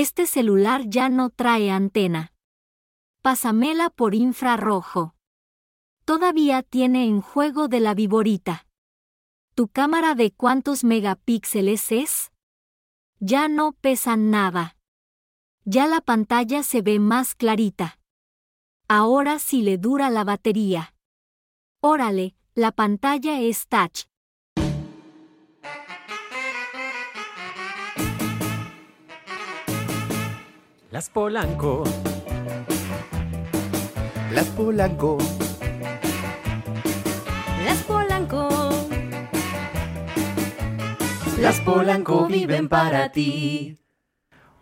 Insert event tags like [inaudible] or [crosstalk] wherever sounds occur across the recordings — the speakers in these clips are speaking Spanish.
Este celular ya no trae antena. Pásamela por infrarrojo. Todavía tiene en juego de la viborita. ¿Tu cámara de cuántos megapíxeles es? Ya no pesa nada. Ya la pantalla se ve más clarita. Ahora sí le dura la batería. Órale, la pantalla es touch. Las Polanco. Las Polanco. Las Polanco. Las Polanco viven para ti.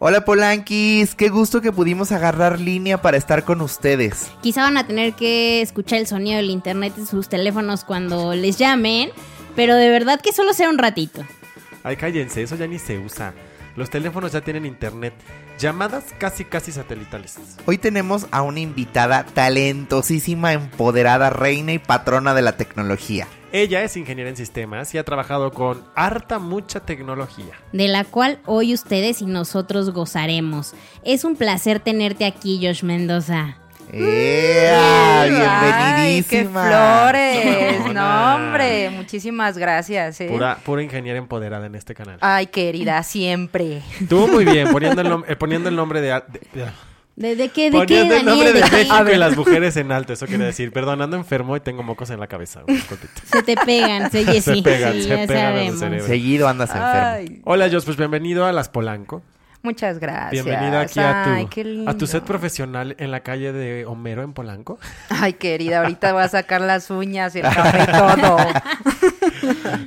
Hola Polanquis, qué gusto que pudimos agarrar línea para estar con ustedes. Quizá van a tener que escuchar el sonido del internet en sus teléfonos cuando les llamen, pero de verdad que solo sea un ratito. Ay, cállense, eso ya ni se usa. Los teléfonos ya tienen internet. Llamadas casi casi satelitales. Hoy tenemos a una invitada talentosísima, empoderada, reina y patrona de la tecnología. Ella es ingeniera en sistemas y ha trabajado con harta mucha tecnología. De la cual hoy ustedes y nosotros gozaremos. Es un placer tenerte aquí, Josh Mendoza. ¡Ea! Ay, ¡Bienvenidísima! ¡Qué flores! No, hombre, muchísimas gracias. ¿eh? Pura, pura ingeniera empoderada en este canal. Ay, querida, siempre. Estuvo muy bien poniendo el, nom- eh, poniendo el nombre de... de- de- ¿De, de qué, de qué, poniendo el nombre Daniel? de ¿De qué? México y las mujeres en alto. Eso quiere decir, perdón, ando enfermo y tengo mocos en la cabeza. güey. Se te pegan, se, [laughs] Se sí, pegan, sí, se ya pegan. Seguido andas enfermo. Ay, Hola, Jos, pues bienvenido a Las Polanco. Muchas gracias. Bienvenida aquí a Ay, tu, a tu set profesional en la calle de Homero en Polanco. Ay, querida, ahorita voy a sacar las uñas y el café y [laughs] todo.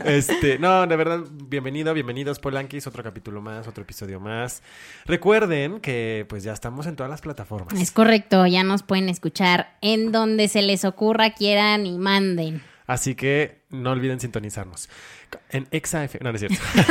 Este, no, de verdad, bienvenido, bienvenidos Polanquis, otro capítulo más, otro episodio más. Recuerden que pues ya estamos en todas las plataformas. Es correcto, ya nos pueden escuchar en donde se les ocurra, quieran y manden. Así que no olviden sintonizarnos. En ExaF, no, no es cierto. [laughs]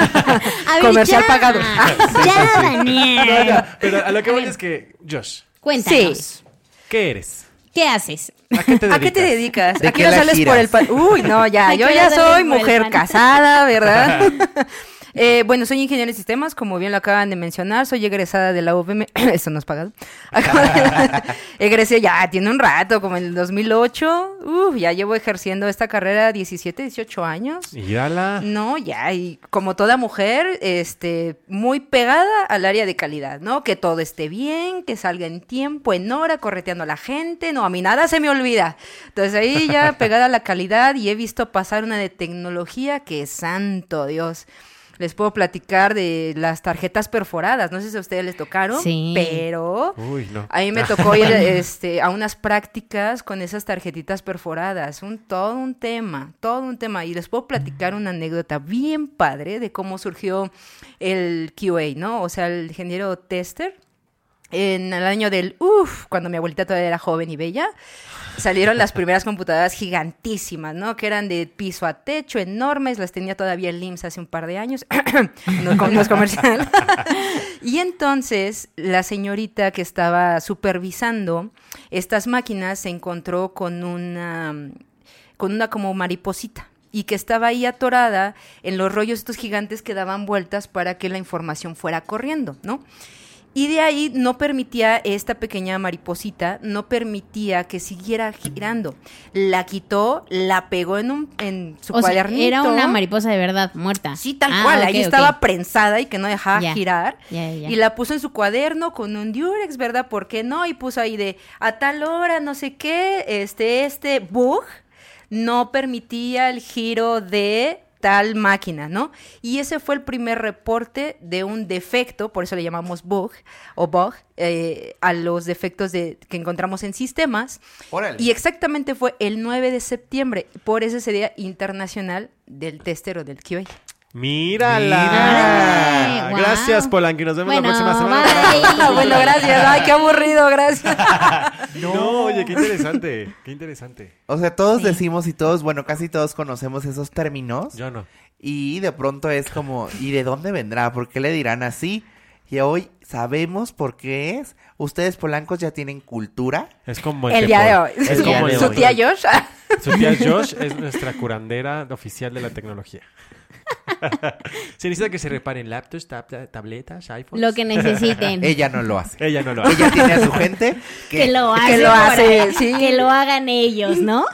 A Comercial ya. pagado. [laughs] Ya, Daniel. No, no, pero a lo que A voy ver. es que, Josh, Cuéntanos. Sí. ¿qué eres? ¿Qué haces? ¿A qué te dedicas? ¿A qué te dedicas? ¿De ¿A qué qué hora la sales giras? por el pan? Uy, no, ya, ¿A yo ya soy mujer casada, ¿verdad? [laughs] Eh, bueno, soy ingeniero en sistemas, como bien lo acaban de mencionar, soy egresada de la UVM, [coughs] eso no es pagado. [laughs] De- [laughs] Egresé ya, tiene un rato, como en el 2008, Uf, ya llevo ejerciendo esta carrera 17, 18 años. Mírala. No, ya, y como toda mujer, este, muy pegada al área de calidad, ¿no? Que todo esté bien, que salga en tiempo, en hora, correteando a la gente, no, a mí nada se me olvida. Entonces ahí ya [laughs] pegada a la calidad y he visto pasar una de tecnología que santo Dios. Les puedo platicar de las tarjetas perforadas, no sé si a ustedes les tocaron, Sí. pero Uy, no. a mí me tocó ir [laughs] este, a unas prácticas con esas tarjetitas perforadas, un todo un tema, todo un tema. Y les puedo platicar una anécdota bien padre de cómo surgió el QA, ¿no? O sea, el ingeniero tester. En el año del, uff, cuando mi abuelita todavía era joven y bella, salieron las primeras computadoras gigantísimas, ¿no? Que eran de piso a techo, enormes, las tenía todavía el IMSS hace un par de años, [coughs] no, es comercial. [laughs] y entonces la señorita que estaba supervisando estas máquinas se encontró con una, con una como mariposita y que estaba ahí atorada en los rollos estos gigantes que daban vueltas para que la información fuera corriendo, ¿no? Y de ahí no permitía esta pequeña mariposita, no permitía que siguiera girando. La quitó, la pegó en un en su O sea, cuadernito. era una mariposa de verdad, muerta. Sí, tal Ah, cual. ahí estaba prensada y que no dejaba girar. Y la puso en su cuaderno con un Durex, ¿verdad? ¿Por qué no? Y puso ahí de a tal hora, no sé qué, este, este bug no permitía el giro de tal máquina, ¿no? Y ese fue el primer reporte de un defecto, por eso le llamamos bug o bug, eh, a los defectos de, que encontramos en sistemas. Órale. Y exactamente fue el 9 de septiembre, por ese sería internacional del tester o del QA. Mírala. Mírala. Guau. Gracias, Polanqui. Nos vemos Bueno, la próxima semana. bye. [laughs] Bueno, gracias. Ay, qué aburrido, gracias. [laughs] No, oye, qué interesante. Qué interesante. O sea, todos decimos y todos, bueno, casi todos conocemos esos términos. Yo no. Y de pronto es como, ¿y de dónde vendrá? ¿Por qué le dirán así? Y hoy sabemos por qué es. Ustedes polancos ya tienen cultura. Es como El día de hoy. Es El día como de el Su hoy. tía Josh. [laughs] Su tía [laughs] Josh es nuestra curandera oficial de la tecnología. [laughs] Se necesita que se reparen laptops, tab- tabletas, iPhones. Lo que necesiten. Ella no lo hace. Ella no lo hace. Ella tiene a su gente que, que lo que hace, lo por hace, sí. que lo hagan ellos, ¿no?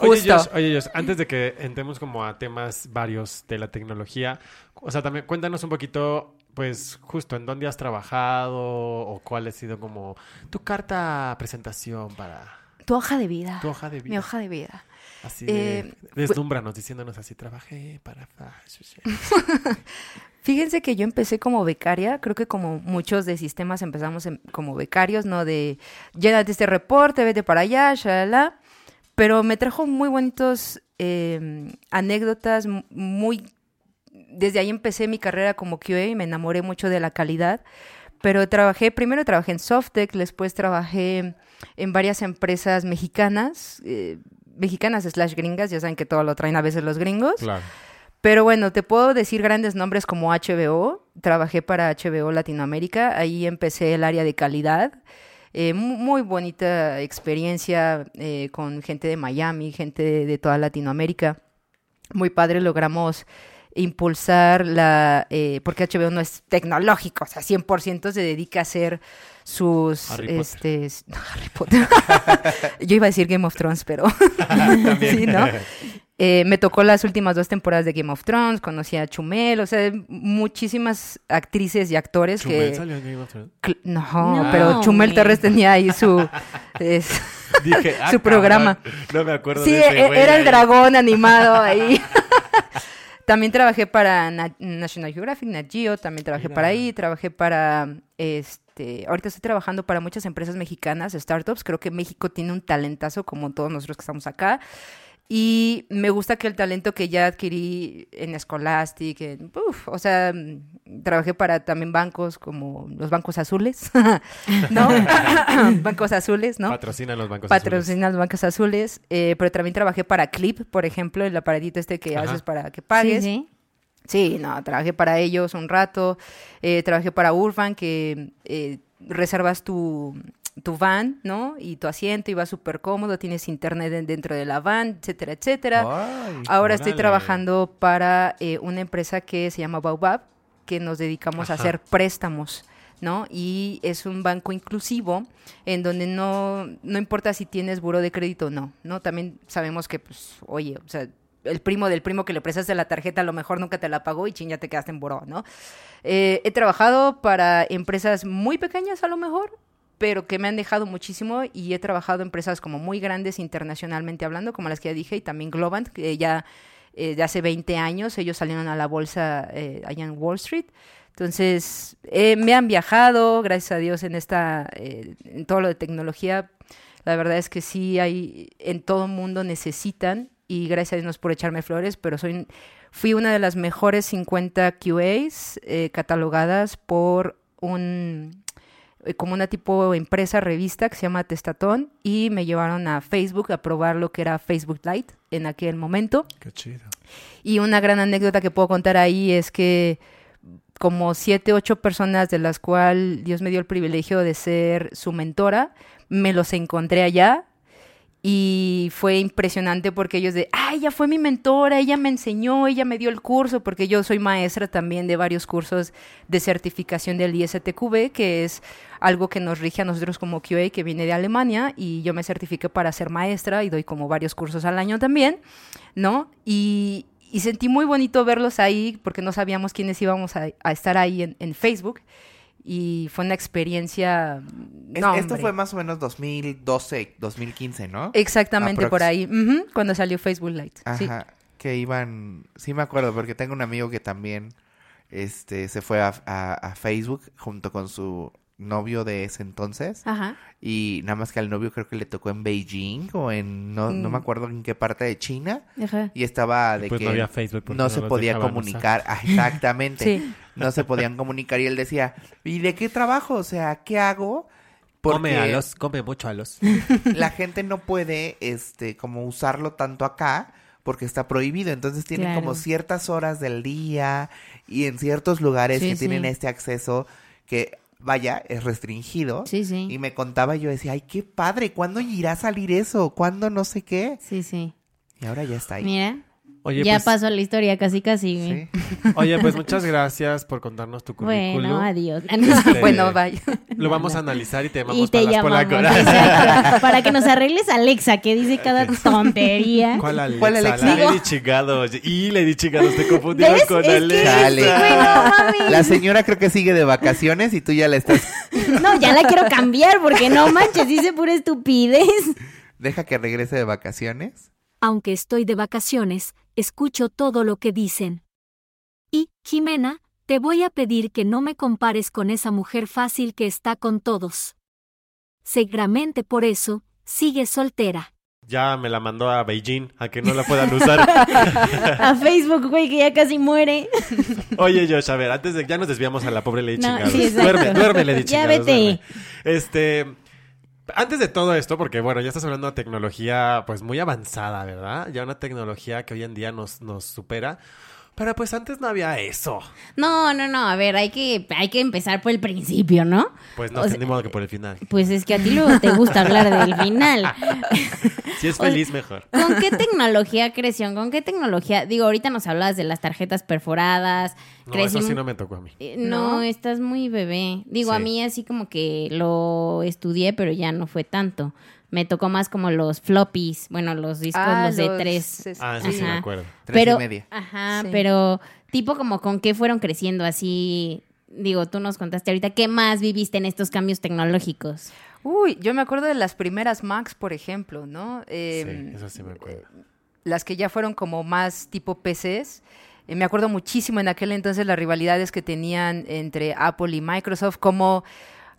Oye, Justo. Josh, oye, Josh, antes de que entremos como a temas varios de la tecnología, o sea, también cuéntanos un poquito, pues, justo en dónde has trabajado o cuál ha sido como tu carta presentación para Tu hoja de vida. tu hoja de Mi vida. hoja de vida. Así de, Eh, deslúmbranos diciéndonos así, trabajé para... [laughs] Fíjense que yo empecé como becaria, creo que como muchos de sistemas empezamos en- como becarios, ¿no? De llénate este reporte, vete para allá, shalala. Pero me trajo muy bonitos eh, anécdotas, muy... Desde ahí empecé mi carrera como QA y me enamoré mucho de la calidad. Pero trabajé, primero trabajé en Softec, después trabajé en varias empresas mexicanas, eh, mexicanas slash gringas, ya saben que todo lo traen a veces los gringos. Claro. Pero bueno, te puedo decir grandes nombres como HBO. Trabajé para HBO Latinoamérica. Ahí empecé el área de calidad. Eh, mu- muy bonita experiencia eh, con gente de Miami, gente de, de toda Latinoamérica. Muy padre, logramos impulsar la... eh, porque HBO no es tecnológico, o sea, 100% se dedica a hacer sus... Harry Potter. este, no, Harry Potter. [laughs] Yo iba a decir Game of Thrones, pero... [laughs] [laughs] sí, ¿no? Eh, me tocó las últimas dos temporadas de Game of Thrones, conocí a Chumel, o sea, muchísimas actrices y actores ¿Chumel que... salió en Game of Thrones? No, No, pero Chumel. Torres tenía ahí su... es- Dije, ah, Su programa. cabrón, No me acuerdo Sí, de ese e- güey era el ahí. dragón animado ahí. También trabajé para Na- National Geographic, Nat Geo, también trabajé Mira. para ahí, trabajé para, este, ahorita estoy trabajando para muchas empresas mexicanas, startups, creo que México tiene un talentazo como todos nosotros que estamos acá. Y me gusta que el talento que ya adquirí en Scholastic, en, uf, o sea, trabajé para también bancos como los bancos azules, [laughs] ¿no? [laughs] bancos azules, ¿no? Patrocina los bancos azules. Patrocina los bancos azules, eh, pero también trabajé para Clip, por ejemplo, el aparatito este que Ajá. haces para que pagues. Sí, Sí, sí. no, trabajé para ellos un rato, eh, trabajé para Urban, que eh, reservas tu, tu van, ¿no? Y tu asiento, y va súper cómodo, tienes internet en- dentro de la van, etcétera, etcétera. Ay, Ahora estoy trabajando para eh, una empresa que se llama Baobab, que nos dedicamos a hacer préstamos, ¿no? Y es un banco inclusivo en donde no, no importa si tienes buro de crédito o no, ¿no? También sabemos que, pues, oye, o sea, el primo del primo que le prestaste la tarjeta a lo mejor nunca te la pagó y chin, ya te quedaste en buró, ¿no? Eh, he trabajado para empresas muy pequeñas a lo mejor, pero que me han dejado muchísimo y he trabajado en empresas como muy grandes internacionalmente hablando, como las que ya dije, y también Globant, que ya eh, de hace 20 años ellos salieron a la bolsa eh, allá en Wall Street. Entonces, eh, me han viajado, gracias a Dios, en esta, eh, en todo lo de tecnología. La verdad es que sí hay, en todo mundo necesitan, y gracias a Dios por echarme flores, pero soy, fui una de las mejores 50 QAs eh, catalogadas por un, como una tipo empresa, revista que se llama Testatón, y me llevaron a Facebook a probar lo que era Facebook Lite en aquel momento. Qué chido. Y una gran anécdota que puedo contar ahí es que como siete, ocho personas de las cuales Dios me dio el privilegio de ser su mentora, me los encontré allá y fue impresionante porque ellos de, ah, ella fue mi mentora, ella me enseñó, ella me dio el curso, porque yo soy maestra también de varios cursos de certificación del ISTQB, que es algo que nos rige a nosotros como QA, que viene de Alemania, y yo me certifiqué para ser maestra y doy como varios cursos al año también, ¿no? Y, sentí muy bonito verlos ahí porque no sabíamos quiénes íbamos a, estar ahí en Facebook. Y fue una experiencia... Es- no, esto fue más o menos 2012, 2015, ¿no? Exactamente por ahí, ujú, cuando salió Facebook Lite. sí. Ajá, que iban, sí me acuerdo, porque tengo un amigo que también este, se fue a, a- a Facebook junto con su novio de ese entonces. Ajá. Y nada más que al novio creo que le tocó en Beijing o en, no, no Mm. me acuerdo en qué parte de China. Ajá. Y estaba de pues que no había Facebook porque no no se podía comunicar. Ah, exactamente. Sí. No se podían [laughs] comunicar. Y él decía, ¿y de qué trabajo? O sea, ¿qué hago? Come a los, come mucho a los. [laughs] la gente no puede, este, como usarlo tanto acá porque está prohibido. Entonces tienen Claro. como ciertas horas del día y en ciertos lugares Sí, que sí. tienen este acceso que, vaya, es restringido. Sí, sí. Y me contaba, yo decía, ay, qué padre, ¿cuándo irá a salir eso? ¿Cuándo no sé qué? Sí, sí. Y ahora ya está ahí. Mira. Oye, ya pues, pasó la historia casi casi. Sí. oye, pues muchas gracias por contarnos tu currículum. Bueno, adiós. [laughs] Este, Bueno, vaya. Lo vamos a analizar y te llamamos y te llamamos. [laughs] exacto, para que nos arregles a Alexa, que dice cada tontería. ¿Cuál Alexa? ¿Cuál Alexa? La Lady Chigado. Y Lady Chigado, te confundieron ¿Ves? con Es que- Alexa. Chale. Sí, güey, no mames. La señora creo que sigue de vacaciones y tú ya la estás... No, ya la quiero cambiar porque no manches, dice pura estupidez. Deja que regrese de vacaciones. Aunque estoy de vacaciones, escucho todo lo que dicen. Y, Jimena, te voy a pedir que no me compares con esa mujer fácil que está con todos. Seguramente por eso, sigue soltera. Ya me la mandó a Beijing, a que no la puedan [laughs] usar. A Facebook, güey, que ya casi muere. Oye, Josh, a ver, antes de ya nos desviamos a la pobre Lady No, sí, duerme, duerme, Lady Ya vete. duerme. Este, antes de todo esto, porque bueno, ya estás hablando de tecnología pues muy avanzada, ¿verdad? Ya una tecnología que hoy en día nos, nos supera. Pero pues antes no había eso. No, no, no, a ver, hay que, hay que empezar por el principio, ¿no? Pues no, O sea- ni modo que por el final. Pues es que a ti luego te gusta hablar del [laughs] final. Si es feliz, mejor. ¿Con qué tecnología creció? ¿Con qué tecnología? Digo, ahorita nos hablabas de las tarjetas perforadas. No, eso sí no me tocó a mí. Eh, No, ¿No? estás muy bebé. Digo, a mí así como que lo estudié, pero ya no fue tanto. Me tocó más como los floppies, bueno, los discos, Ah, los de los- tres. es- Ah, eso sí me acuerdo. Tres y pero, media. Ajá, Sí. pero tipo como con qué fueron creciendo así. Digo, tú nos contaste ahorita, ¿qué más viviste en estos cambios tecnológicos? Uy, yo me acuerdo de las primeras Macs, por ejemplo, ¿no? Sí, Eh, eso sí me acuerdo. las que ya fueron como más tipo PCs. Eh, me acuerdo muchísimo en aquel entonces las rivalidades que tenían entre Apple y Microsoft, como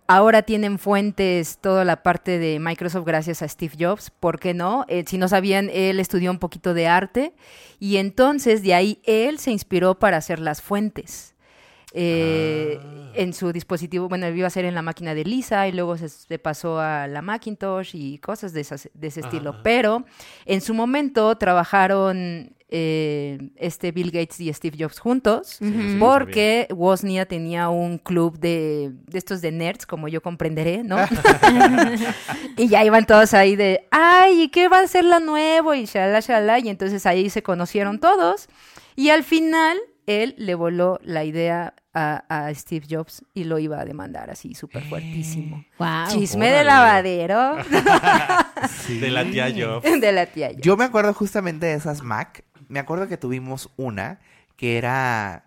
ahora tienen fuentes toda la parte de Microsoft gracias a Steve Jobs, ¿por qué no? Eh, si no sabían, él estudió un poquito de arte y entonces de ahí él se inspiró para hacer las fuentes. Eh, En su dispositivo, bueno, iba a ser en la máquina de Lisa y luego se, se pasó a la Macintosh y cosas de, esas- de ese estilo. Pero en su momento trabajaron eh, este Bill Gates y Steve Jobs juntos sí, porque Woznia tenía un club de, de estos de nerds, como yo comprenderé, ¿no? [laughs] [laughs] y ya iban todos ahí de, ay, ¿y qué va a ser la nuevo? Y shalala, shalala, y entonces ahí se conocieron todos. Y al final, él le voló la idea a, a Steve Jobs y lo iba a demandar así súper fuertísimo. Wow. Chisme Órale. de lavadero De la tía Job. de la tía Jobs. Yo me acuerdo justamente de esas Mac. Me acuerdo que tuvimos una que era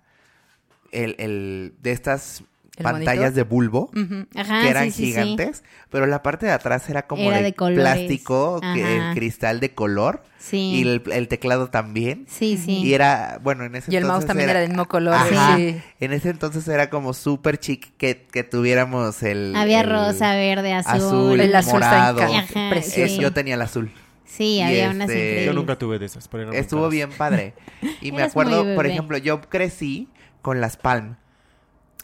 el, el de estas ¿El pantallas monitor? de bulbo. Ajá, que eran sí, sí, sí. gigantes, pero la parte de atrás era como Era de, plástico, que- el cristal de color Sí. y el, el teclado también. Sí, sí. Y era, bueno, en ese Y el mouse entonces también era del mismo color. Ajá. sí. En ese entonces era como súper chic que, que tuviéramos el... Había el rosa, verde, azul. azul, El azul está morado. Ajá, precioso. Eh, yo tenía el azul. Sí, Y había unas este- increíbles. Yo nunca tuve de esas. pero Estuvo bien padre. [laughs] Y me acuerdo, por ejemplo, yo crecí con las Palm.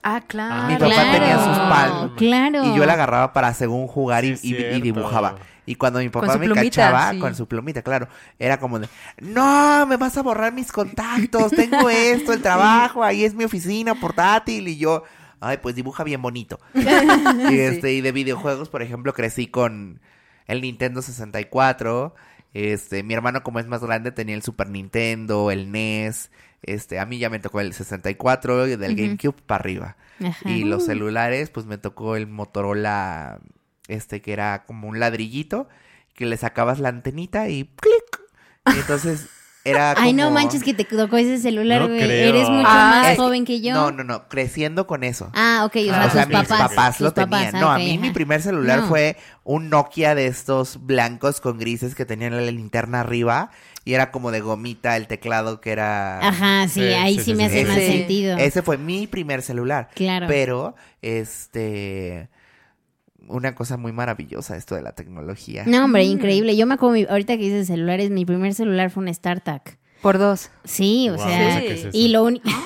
Ah, claro. Mi papá tenía sus Palm. Claro. Y yo la agarraba para según jugar y, Sí, y- y cierto. dibujaba. Y cuando mi papá me plumita, cachaba sí. con su plumita, claro, era como de, no, me vas a borrar mis contactos, tengo esto, el trabajo, ahí es mi oficina portátil y yo, ay, pues dibuja bien bonito. [laughs] y este, y de videojuegos, por ejemplo, crecí con el Nintendo 64. Este, mi hermano como es más grande tenía el Super Nintendo, el NES. Este, a mí ya me tocó el 64 y del. GameCube para arriba. Ajá. Y los celulares, pues me tocó el Motorola, este que era como un ladrillito, que le sacabas la antenita y clic. Y entonces era como... Ay, no manches que te tocó ese celular, No güey. creo. Eres mucho Ah, más es- joven que yo. No, no, no, creciendo con eso. Ah, ok, o sea, o sea, tus mis papás. lo papás, tenían. ah, no, a mí mi primer celular No. fue un Nokia de estos blancos con grises que tenían la linterna arriba y era como de gomita el teclado que era... Ajá, sí, Sí, ahí sí, sí, sí, me hace sí. más sentido. Ese fue mi primer celular. Claro. Pero, este... Una cosa muy maravillosa esto de la tecnología. No, hombre, increíble. Yo me acuerdo, mi- ahorita que dices celulares, mi primer celular fue un StarTAC. Por dos. Sí, o Wow, sea, qué es y lo único... [laughs]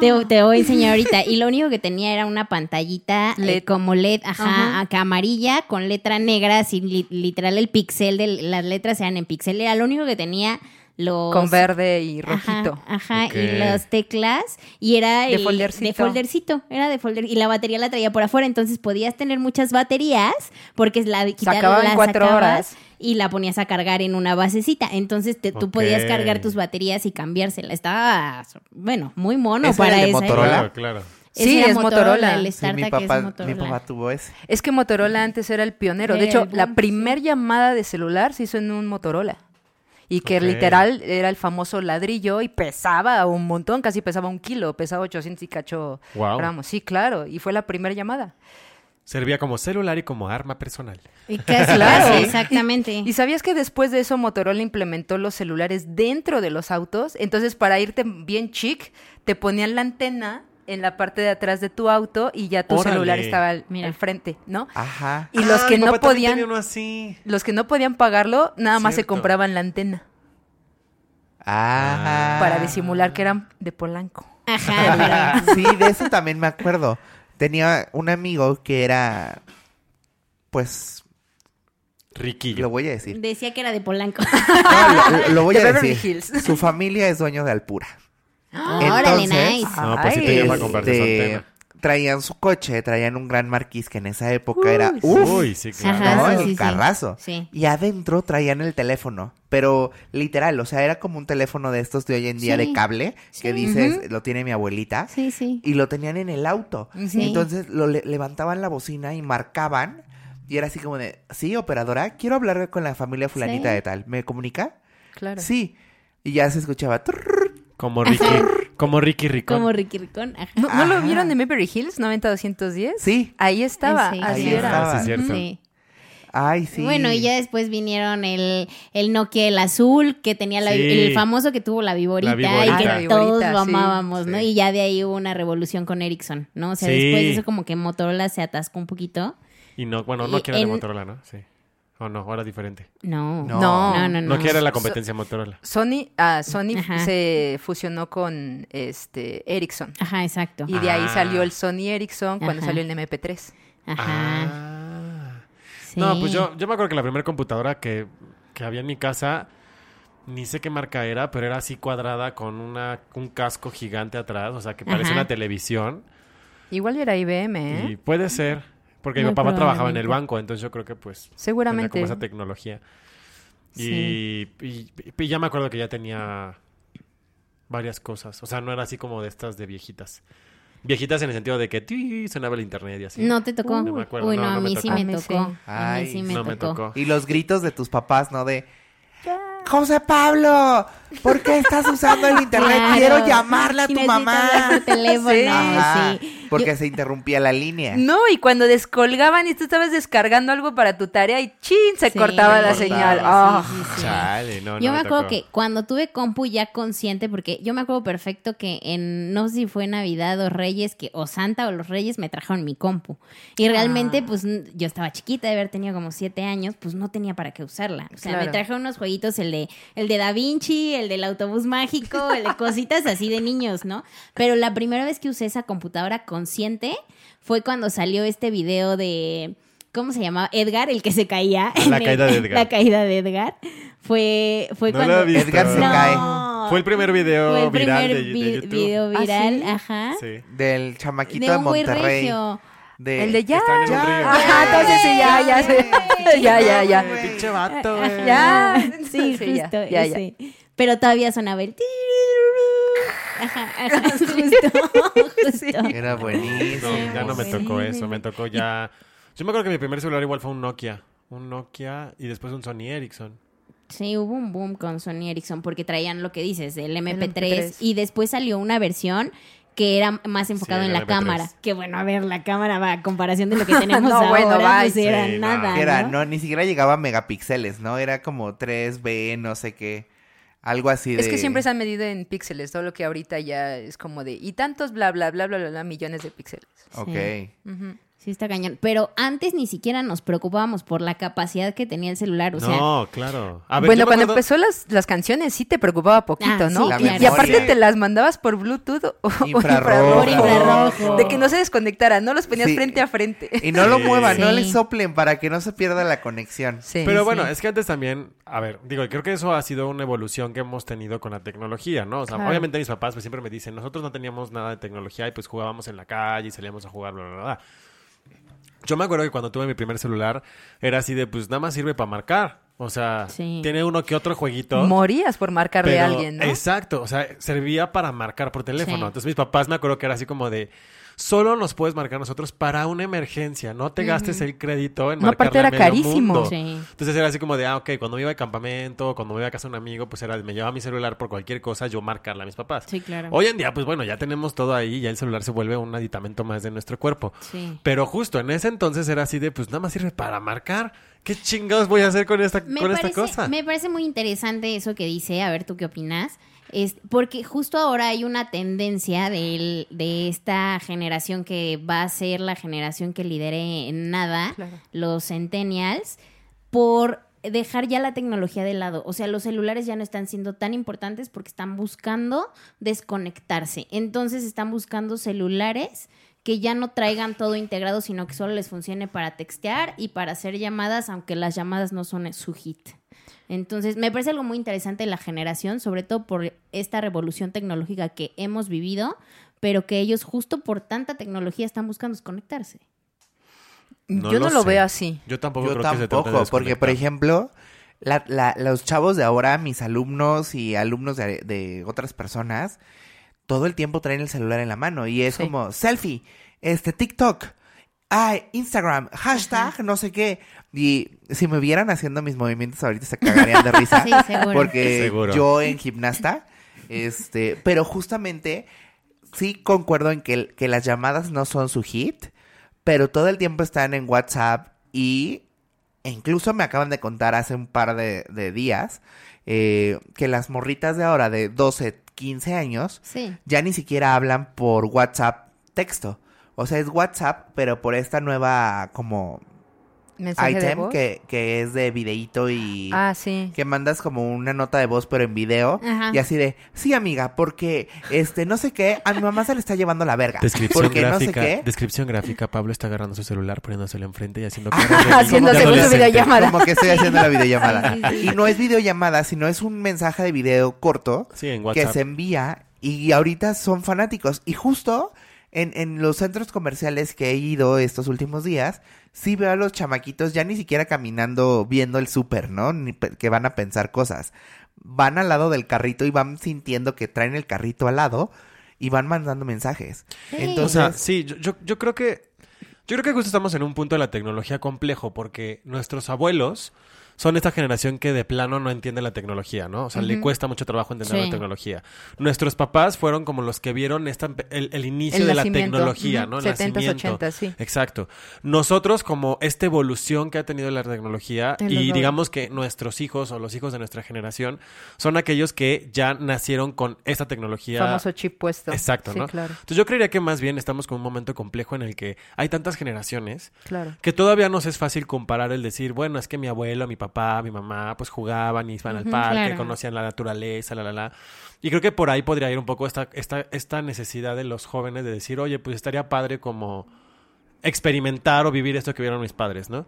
Te, te voy a enseñar ahorita. Y lo único que tenía era una pantallita eh, LED. como LED, ajá, Ajá. acá amarilla, con letra negra, así li- literal el pixel de las letras eran en pixel. Era lo único que tenía los... Con verde y rojito. Ajá, y las teclas, y era De el- foldercito. de foldercito, era de folder, y la batería la traía por afuera, entonces podías tener muchas baterías, porque la de quitar acababa en la cuatro sacabas horas. y la ponías a cargar en una basecita, entonces te- tú podías cargar tus baterías y cambiársela, estaba, bueno, muy mono ¿Ese para era el de esa Motorola? Claro, claro. Ese Sí, era es Motorola. el Sí, mi papá, es mi Motorola. papá tuvo ese. Es que Motorola antes era el pionero. De Era hecho, la primer llamada de celular se hizo en un Motorola. Y que literal era el famoso ladrillo y pesaba un montón, casi pesaba un kilo, pesaba 800 y cacho Wow. gramos. Sí, claro. Y fue la primera llamada. Servía como celular y como arma personal. Y casi, Claro. exactamente. ¿Y sabías que después de eso Motorola implementó los celulares dentro de los autos? Entonces, para irte bien chic, te ponían la antena en la parte de atrás de tu auto y ya tu Órale. celular estaba al, Mira. al frente, ¿no? Ajá. Y los Ah, que mi no podían, tenía uno así. los que no podían pagarlo, nada más se compraban la antena Ajá. para disimular que eran de Polanco. Ajá, [laughs] Sí, de eso también me acuerdo. Tenía un amigo que era, pues, Riquillo. lo voy a decir. decía que era de Polanco. No, lo, lo voy De a Beverly decir. Hills. Su familia es dueño de Alpura. Órale, Entonces, nice. No, pues sí tenía para Este, traían su coche, traían un gran marquís que en esa época era uf, Uy, sí, claro. Ajá, ¿no? sí, el sí, carrazo. Sí. Y adentro traían el teléfono, pero literal, o sea, era como un teléfono de estos de hoy en día Sí. de cable, que dices, lo tiene mi abuelita, Sí, sí. y lo tenían en el auto. Sí. Entonces lo le- levantaban la bocina y marcaban, y era así como de, sí, operadora, quiero hablar con la familia fulanita Sí. de tal, ¿me comunica? Claro. Sí. Y ya se escuchaba. trrr, Como Ricky, como Ricky Ricón. Como Ricky Ricón. Ajá. ¿No, ¿no lo Ajá. vieron de Beverly Hills 90210? Sí. Ahí estaba, Sí, así Ahí era. estaba. Ah, sí, cierto. Sí. Ay, sí. Bueno, y ya después vinieron el, el Nokia, el azul, que tenía la, Sí. el famoso que tuvo la viborita, La viborita. y que Ah, todos viborita, lo sí. amábamos, ¿no? Sí. Y ya de ahí hubo una revolución con Ericsson, ¿no? O sea, Sí. después de eso como que Motorola se atascó un poquito. Y no, bueno, no quiera de Motorola, ¿no? Sí. O no, ahora diferente. No. No. No. no, no. No, la competencia Motorola. Sony, ah, Sony Ajá. se fusionó con este Ericsson. Ajá, exacto. Y de ahí Ah. salió el Sony Ericsson cuando Ajá. salió el MP3. Ajá. Ah. sí. No, pues yo, yo me acuerdo que la primera computadora que, que había en mi casa, ni sé qué marca era, pero era así cuadrada con una, un casco gigante atrás, o sea, que parece Ajá. una televisión. Igual era IBM, ¿eh? Y puede ser, porque Muy mi papá trabajaba en el banco, entonces yo creo que pues tenía Seguramente. como esa tecnología. Y, y- y ya me acuerdo que ya tenía varias cosas, o sea, no era así como de estas de viejitas. Viejitas en el sentido de que ¡ti! sonaba el internet y así. ¿No te tocó? No me acuerdo, Uy, no, no, a me mí sí me tocó. sí. A mí Ay, sí me no me tocó. tocó. Y los gritos de tus papás, ¿no? De... José Pablo, ¿por qué estás usando el internet? Claro. Quiero llamarle a tu mamá. hablar por teléfono, Sí. Ajá, sí. Porque se interrumpía la línea. No, y cuando descolgaban y tú estabas descargando algo para tu tarea y chin, se Sí, cortaba se la cortaba, señal. sí, Ah. sí, sí. Chale, no, Yo no me acuerdo que cuando tuve compu ya consciente, porque yo me acuerdo perfecto que en, no sé si fue Navidad o Reyes, que o Santa o los Reyes me trajeron mi compu. Y realmente, Ah. pues n- yo estaba chiquita, de haber tenido como siete años, pues no tenía para qué usarla. O sea, me trajeron unos jueguitos, el de, el de Da Vinci, el del autobús mágico, el de cositas así de niños, ¿no? Pero la primera vez que usé esa computadora consciente fue cuando salió este video de... ¿Cómo se llamaba? Edgar, el que se caía. La el- caída de Edgar. [laughs] La caída de Edgar. Fue, fue No cuando... visto. Edgar se No. cae. Fue el primer video Fue el viral primer de, de vi- YouTube. video ¿Ah, viral, sí? ajá. Sí. Del chamaquito De de, un güey Monterrey. regio. De... El de ya. En. Ajá, entonces sí, ya, ya, sé. [laughs] ya, ya, ya. Pinche vato, güey. Ya. Sí, Sí, ya, justo, ya, ya. ese. Pero todavía sonaba el... Ajá, ajá, [laughs] justo, [laughs] justo. Era buenísimo. No, ya no me tocó eso, me tocó ya... Yo me acuerdo que mi primer celular igual fue un Nokia. Un Nokia y después un Sony Ericsson. Sí, hubo un boom con Sony Ericsson porque traían lo que dices, el MP3, MP3. y después salió una versión que era más enfocado Sí, en la MP3. cámara. Que bueno, a ver, la cámara va a comparación de lo que [laughs] tenemos No, ahora, bueno, pues era Sí, no. nada, era, ¿no? no, ni siquiera llegaba a megapíxeles, ¿no? Era como 3B, no sé qué. Algo así de... Es que siempre se han medido en píxeles, todo lo que ahorita ya es como de, y tantos bla, bla, bla, bla, bla, bla millones de píxeles. Ok. Ujú. Sí, está cañón. Pero antes ni siquiera nos preocupábamos por la capacidad que tenía el celular. O sea, no, claro. A ver, bueno, cuando acuerdo- empezó las, las canciones sí te preocupaba poquito, Ah, ¿no? sí, La y, aparte te las mandabas por Bluetooth o, [laughs] o Infrarrojo. Por infrarrojo. De que no se desconectara, no los ponías Sí. frente a frente. Y no lo Sí. muevan, no le soplen para que no se pierda la conexión. Sí, Pero sí. bueno, es que antes también, a ver, digo, creo que eso ha sido una evolución que hemos tenido con la tecnología, ¿no? O sea, Claro. obviamente mis papás pues siempre me dicen, nosotros no teníamos nada de tecnología y pues jugábamos en la calle y salíamos a jugar, bla, bla, bla. Yo me acuerdo que cuando tuve mi primer celular era así de, pues nada más sirve para marcar. O sea, Sí. tiene uno que otro jueguito. Morías por marcarle pero- a alguien, ¿no? Exacto, o sea, servía para marcar por teléfono. Sí. Entonces mis papás me acuerdo que era así como de, solo nos puedes marcar nosotros para una emergencia, no te gastes el crédito en No, marcarle aparte a era medio carísimo. mundo". Sí. Entonces era así como de, ah, ok, cuando me iba de campamento, cuando me iba a casa de un amigo, pues era, me llevaba mi celular por cualquier cosa, yo marcarle a mis papás. Sí, claro. Hoy en día, pues bueno, ya tenemos todo ahí, ya el celular se vuelve un aditamento más de nuestro cuerpo. Sí. Pero justo en ese entonces era así de, pues nada más sirve para marcar. ¿Qué chingados voy a hacer con esta, Me con parece, esta cosa? me parece muy interesante eso que dice, a ver tú qué opinas. Es, porque justo ahora hay una tendencia del- de esta generación que va a ser la generación que lidere en nada, Claro. los centennials, por dejar ya la tecnología de lado. O sea, los celulares ya no están siendo tan importantes porque están buscando desconectarse. Entonces están buscando celulares que ya no traigan todo integrado, sino que solo les funcione para textear y para hacer llamadas, aunque las llamadas no son su hit. Entonces, me parece algo muy interesante la generación, sobre todo por esta revolución tecnológica que hemos vivido, pero que ellos justo por tanta tecnología están buscando desconectarse. No Yo lo no lo sé. veo así. Yo tampoco Yo creo que se trate de tampoco, porque por ejemplo, la- la- los chavos de ahora, mis alumnos y alumnos de, de otras personas, todo el tiempo traen el celular en la mano y es Sí. como selfie, este TikTok, ay, Instagram, hashtag, no sé qué. Y si me vieran haciendo mis movimientos ahorita se cagarían de risa. [laughs] Sí, seguro. Porque Seguro. yo en gimnasta, este, pero justamente sí concuerdo en que, que las llamadas no son su hit, pero todo el tiempo están en WhatsApp y e incluso me acaban de contar hace un par de, de días eh, que las morritas de ahora de 12, 15 años Sí. ya ni siquiera hablan por WhatsApp texto. O sea, es WhatsApp, pero por esta nueva como Mensaje de item voz. que, que es de videíto y Ah, sí. que mandas como una nota de voz pero en video Ajá. y así de sí amiga porque este no sé qué a mi mamá se le está llevando la verga Descripción porque no sé gráfica, qué descripción gráfica. Pablo está agarrando su celular, poniéndoselo enfrente y haciendo Ah, su adolescente. videollamada. como que estoy haciendo la [laughs] videollamada y no es videollamada sino es un mensaje de video corto Sí, en que se envía y ahorita son fanáticos y justo en, en los centros comerciales que he ido estos últimos días sí veo a los chamaquitos ya ni siquiera caminando viendo el súper, ¿no? Ni pe- que van a pensar cosas. Van al lado del carrito y van sintiendo que traen el carrito al lado y van mandando mensajes. Sí. O Entonces, sea, sí, yo, yo, yo creo que. Yo creo que justo estamos en un punto de la tecnología complejo porque nuestros abuelos son esta generación que de plano no entiende la tecnología, ¿no? O sea, le cuesta mucho trabajo entender Sí. la tecnología. Nuestros papás fueron como los que vieron esta, el, el inicio El de la tecnología, Ujú. ¿no? El 70s, nacimiento. 80s, sí. Exacto. Nosotros, como esta evolución que ha tenido la tecnología, y digamos que nuestros hijos o los hijos de nuestra generación son aquellos que ya nacieron con esta tecnología. Famoso chip puesto. Exacto, Sí, ¿no? claro. Entonces yo creería que más bien estamos con un momento complejo en el que hay tantas generaciones Claro. que todavía nos es fácil comparar el decir, bueno, es que mi abuelo, mi papá, mi mamá, pues jugaban y iban al parque, claro. conocían la naturaleza, la, la, la. Y creo que por ahí podría ir un poco esta, esta, esta necesidad de los jóvenes de decir, oye, pues estaría padre como experimentar o vivir esto que vieron mis padres, ¿no?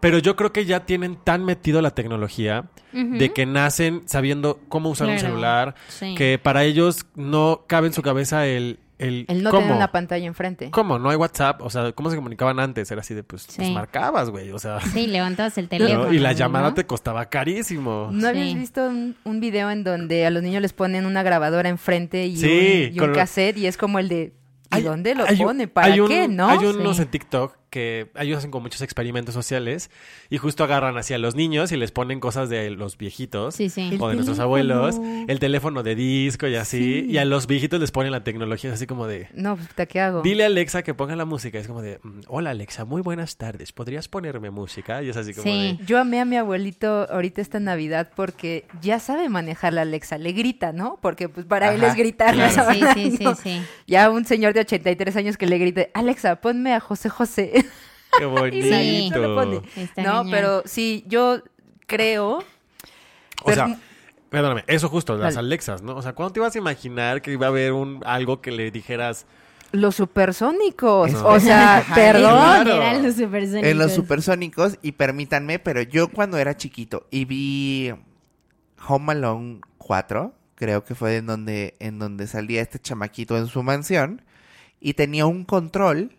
Pero yo creo que ya tienen tan metido la tecnología de que nacen sabiendo cómo usar un celular, Sí. que para ellos no cabe en su cabeza el... El, El no ¿cómo? tener una pantalla enfrente. ¿Cómo? No hay WhatsApp. O sea, ¿cómo se comunicaban antes? Era así de, pues, pues Sí. marcabas, güey. O sea, Sí, levantabas el [laughs] ¿no? teléfono. y la ¿no? llamada te costaba carísimo. ¿No habías Sí. visto un, un video en donde a los niños les ponen una grabadora enfrente y Sí, un, y un lo- cassette y es como el de ¿y Hay- dónde lo pone? ¿Para hay un- qué? ¿no? Hay unos Sí. en TikTok que ellos hacen con muchos experimentos sociales y justo agarran hacia los niños y les ponen cosas de los viejitos Sí, sí. o de nuestros abuelos, el teléfono de disco y así, y a los viejitos les ponen la tecnología así como de... No, pues, ¿puta, ¿qué hago? Dile a Alexa que ponga la música. Es como de, mm, hola Alexa, muy buenas tardes. ¿Podrías ponerme música? Y es así como Sí. de, Yo amé a mi abuelito ahorita esta Navidad porque ya sabe manejar la Alexa, le grita, ¿no? Porque pues para él es gritar. ¿no? claro. Sí, sí, sí, [laughs] sí. Ya un señor de 83 años que le grite, Alexa, ponme a José José. [laughs] qué bonito. Sí. No pero sí, yo creo... O pero- sea, perdóname, eso justo, las. Alexas, ¿no? O sea, ¿cuándo te ibas a imaginar que iba a haber un algo que le dijeras, Los supersónicos. No. O sea, [laughs] perdón. claro. Eran los supersónicos. En los supersónicos, y permítanme, pero yo cuando era chiquito y vi Home Alone 4, creo que fue en donde, en donde salía este chamaquito en su mansión, y tenía un control,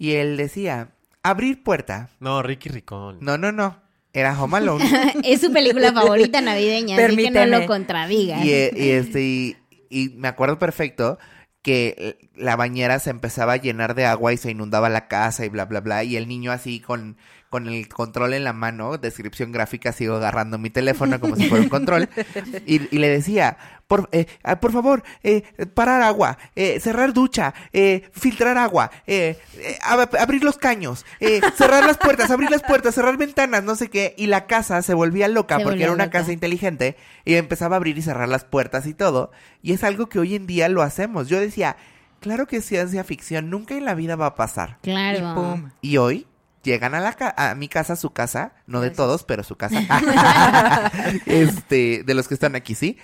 y él decía, abrir puerta. no, Ricky Ricón? No, no, no. Era Home Alone. [laughs] Es su película [laughs] favorita navideña, así que no Permíteme. lo contradiga. y, y este, y, y me acuerdo perfecto que la bañera se empezaba a llenar de agua y se inundaba la casa y bla, bla, bla. Y el niño así con, con el control en la mano, descripción gráfica, sigo agarrando mi teléfono como si fuera un control. [laughs] Y, y le decía, por, eh, ah, por favor, eh, parar agua, eh, cerrar ducha, eh, filtrar agua, eh, eh, ab- abrir los caños, eh, cerrar las puertas, abrir las puertas, cerrar ventanas, no sé qué. Y la casa se volvía loca Se porque volvía era una loca. casa inteligente y empezaba a abrir y cerrar las puertas y todo. Y es algo que hoy en día lo hacemos. Yo decía, claro que es ciencia ficción, nunca en la vida va a pasar. Claro. Y pum. Y hoy llegan a la ca- a mi casa, su casa, no de todos, pero su casa. [laughs] este, de los que están aquí, sí.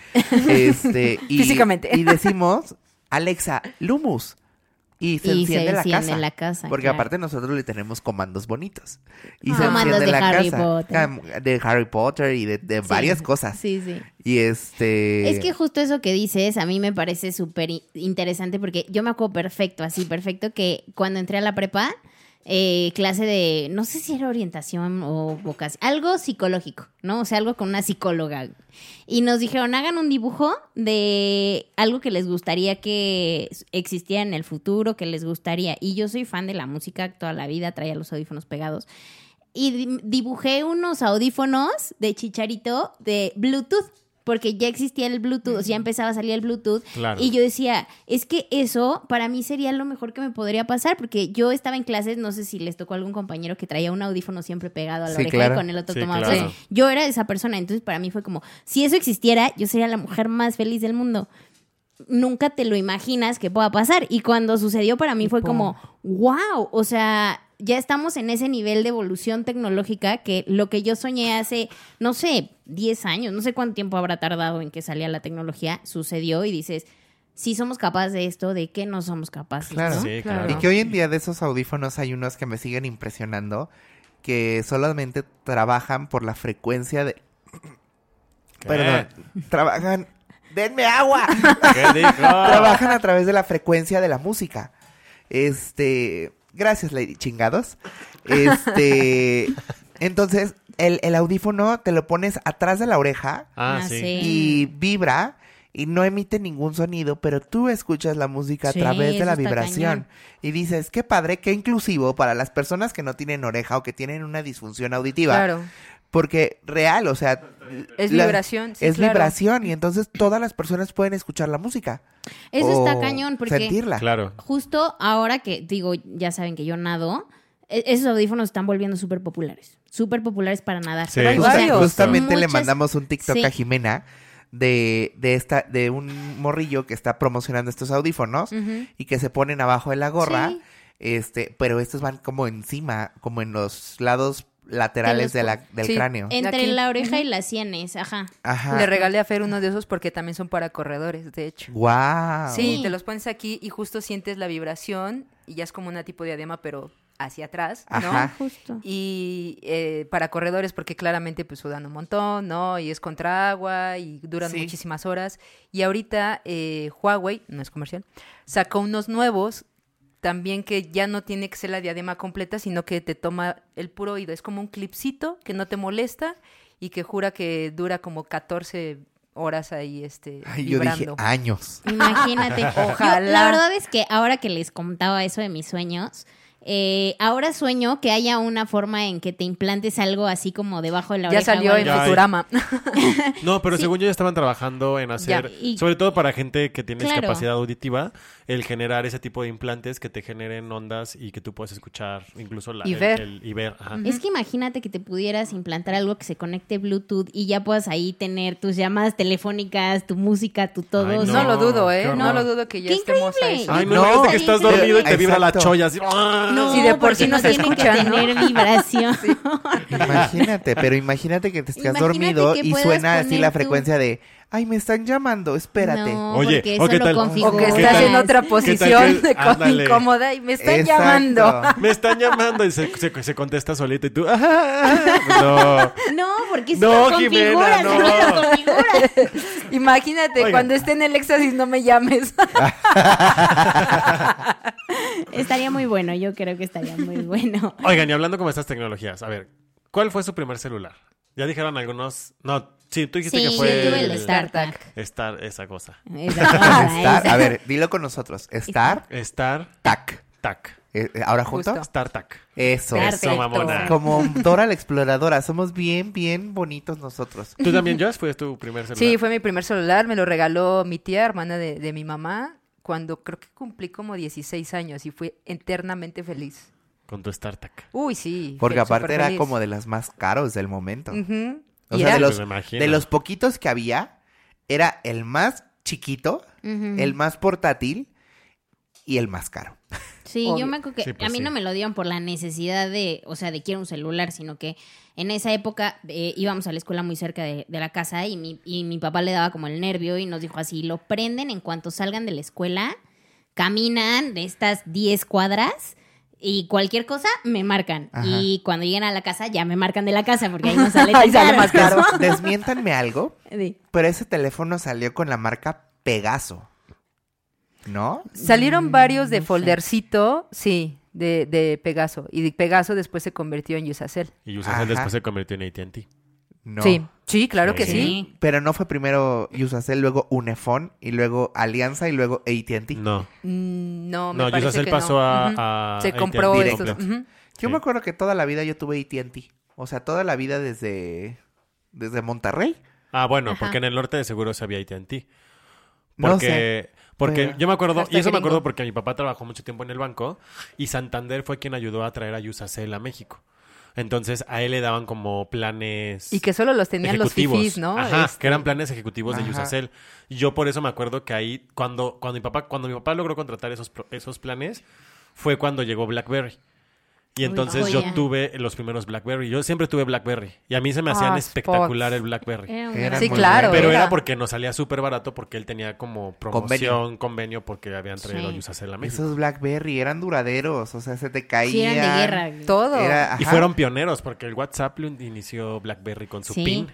Este, [laughs] y, Físicamente. Y decimos, Alexa, Lumus. Y se Y enciende, se la, enciende casa. la casa, Porque claro. aparte nosotros le tenemos comandos bonitos. Y Ah. se Comandos enciende de la Harry casa. Potter. De Harry Potter y de, de Sí. varias cosas. Sí, sí. Y este. Es que justo eso que dices a mí me parece súper interesante porque yo me acuerdo perfecto, así perfecto, que cuando entré a la prepa, eh, clase de, no sé si era orientación o vocación, algo psicológico, ¿no? O sea, algo con una psicóloga. Y nos dijeron, hagan un dibujo de algo que les gustaría que existiera en el futuro, que les gustaría. Y yo soy fan de la música toda la vida, traía los audífonos pegados. Y di- dibujé unos audífonos de chicharito de Bluetooth. Porque ya existía el Bluetooth, ya empezaba a salir el Bluetooth. Claro. Y yo decía, es que eso para mí sería lo mejor que me podría pasar. Porque yo estaba en clases, no sé si les tocó a algún compañero que traía un audífono siempre pegado a la Sí, oreja claro. y con el otro Sí, claro. clases. Yo era esa persona. Entonces para mí fue como, si eso existiera, yo sería la mujer más feliz del mundo nunca te lo imaginas que pueda pasar. Y cuando sucedió para mí fue como, wow, o sea, ya estamos en ese nivel de evolución tecnológica que lo que yo soñé hace, no sé, 10 años, no sé cuánto tiempo habrá tardado en que salía la tecnología, sucedió y dices, si somos capaces de esto, ¿de qué no somos capaces? Claro. ¿no? Sí, Claro. claro. Y que hoy en día de esos audífonos hay unos que me siguen impresionando que solamente trabajan por la frecuencia de. ¿Qué? Perdón. Trabajan. ¡Denme agua! ¿Qué dijo? [laughs] trabajan a través de la frecuencia de la música. Este. Gracias, Lady Chingados. Este. [laughs] Entonces, el, el audífono te lo pones atrás de la oreja Ah, Ah, sí. y vibra y no emite ningún sonido, pero tú escuchas la música Sí, a través de la vibración. cañón. Y dices, qué padre, qué inclusivo para las personas que no tienen oreja o que tienen una disfunción auditiva. Claro. Porque real, o sea... Es la- vibración, sí, es claro. vibración y entonces todas las personas pueden escuchar la música. Eso está cañón porque Sentirla. Claro. justo ahora que digo, ya saben que yo nado, e- esos audífonos están volviendo súper populares. Súper populares para nadar. Sí, hay Justa- varios. justamente le mandamos un TikTok Sí. a Jimena de, de esta, de un morrillo que está promocionando estos audífonos y que se ponen abajo de la gorra. Sí. Este, pero estos van como encima, como en los lados laterales De la, del Sí. cráneo. Entre Aquí. la oreja y las sienes, ajá. Ajá. Le regalé a Fer uno de esos porque también son para corredores, de hecho. Wow. Sí, Sí. te los pones aquí y justo sientes la vibración y ya es como una tipo de diadema, pero hacia atrás, ¿no? Ajá. Justo. Y eh, para corredores, porque claramente pues sudan un montón, ¿no? Y es contra agua y duran Sí. muchísimas horas. Y ahorita eh, Huawei, no es comercial, sacó unos nuevos también que ya no tiene que ser la diadema completa, sino que te toma el puro oído. Es como un clipcito que no te molesta y que jura que dura como 14 horas ahí este, Ay, yo dije años. Imagínate. [laughs] Ojalá. Yo, la verdad es que ahora que les contaba eso de mis sueños, eh, ahora sueño que haya una forma en que te implantes algo así como debajo de la Ya oreja. salió en. Ya hay. Futurama. [laughs] No, pero Sí. según yo ya estaban trabajando en hacer, Y- sobre todo para gente que tiene Claro. discapacidad auditiva, el generar ese tipo de implantes que te generen ondas y que tú puedas escuchar incluso la, Y el- ver. el- y ver. ajá. Es que imagínate que te pudieras implantar algo que se conecte Bluetooth y ya puedas ahí tener tus llamadas telefónicas, tu música, tu todo. Ay, No, lo dudo, ¿eh? No lo dudo que ya ¡Qué estemos a increíble! eso. Ay, no, No, que estás dormido y te vibra la cholla así. No, Sí, de por sí no se tiene escucha, que ¿no? tener vibración. [laughs] Imagínate, pero imagínate que te estás Imagínate dormido que y suena así la frecuencia de, ay, me están llamando, espérate. No, Oye, porque ¿o eso qué lo tal? configuras. O que ¿Qué estás tal? en otra ¿Qué posición que- [laughs] incómoda y me están Exacto. llamando. [laughs] Me están llamando y se, se- se contesta solito y tú. ¡ah! No. [laughs] No, porque eso No, lo Jimena, configuras, no. lo configuras. Imagínate, Oigan. cuando esté en el éxtasis no me llames. Estaría muy bueno, yo creo que estaría muy bueno. Oigan, y hablando como estas tecnologías, a ver, ¿cuál fue su primer celular? Ya dijeron algunos. No, sí, tú dijiste Sí, que fue. tuve el el- StarTAC. Star, esa cosa. [laughs] Star, a ver, dilo con nosotros. Star, Star, tac. tac. Eh, eh, Ahora juntos. Justo. Star, tac. Eso. Perfecto. Eso, mamona. Como Dora la exploradora, somos bien, bien bonitos nosotros. ¿Tú también, Josh? ¿Fue tu primer celular? Sí, fue mi primer celular, me lo regaló mi tía, hermana de, de mi mamá, cuando creo que cumplí como 16 años y fui eternamente feliz. Con tu Star, tac. Uy, sí. Porque aparte era feliz. como de las más caros del momento. Ujú. O Y sea, era- de los, de los poquitos que había, era el más chiquito, el más portátil y el más caro. Sí, Obvio. yo me acuerdo que Sí, pues a mí sí. no me lo dieron por la necesidad de, o sea, de quiero un celular, sino que en esa época eh, íbamos a la escuela muy cerca de, de la casa y mi, y mi papá le daba como el nervio y nos dijo así, lo prenden en cuanto salgan de la escuela, caminan de estas 10 cuadras y cualquier cosa me marcan. Ajá. Y cuando lleguen a la casa ya me marcan de la casa porque ahí no [laughs] sale Ahí sale más caro. [laughs] Desmiéntanme algo, Sí. pero ese teléfono salió con la marca Pegaso. ¿No? Salieron varios de no sé. foldercito, sí, de, de Pegaso. Y de Pegaso después se convirtió en Usacell. Y Usacell Ajá. después se convirtió en AT&T. No. Sí, sí, claro que Sí. Pero no fue primero Usacell, luego Unifón, y luego Alianza, y luego AT&T. No. Mm, No, me No, parece Usacell que pasó no. a, a Se compró directo. estos. ujú. Yo Sí. me acuerdo que toda la vida yo tuve AT&T. O sea, toda la vida desde, desde Monterrey. Ah, bueno, Ajá. porque en el norte de seguro se había AT&T. No Porque, sé, porque pero- yo me acuerdo, y eso me acuerdo porque mi papá trabajó mucho tiempo en el banco y Santander fue quien ayudó a traer a Usacell a México. Entonces a él le daban como planes Y que solo los tenían los fifís, ¿no? Ajá, Este, que eran planes ejecutivos de Ajá. Usacell. Y yo por eso me acuerdo que ahí, cuando, cuando mi papá, cuando mi papá logró contratar esos, esos planes, fue cuando llegó BlackBerry. Y Uy, entonces yo tuve los primeros BlackBerry. Yo siempre tuve BlackBerry. Y a mí se me hacían Ah, espectacular el BlackBerry. Era Sí, claro. Pero era era. porque nos salía súper barato porque él tenía como promoción, convenio, porque habían traído Sí. Usacell a México. Esos BlackBerry eran duraderos. O sea, se te caían. Sí, eran de guerra. Todo. Era- Y fueron pioneros porque el WhatsApp inició BlackBerry con su Sí. PIN.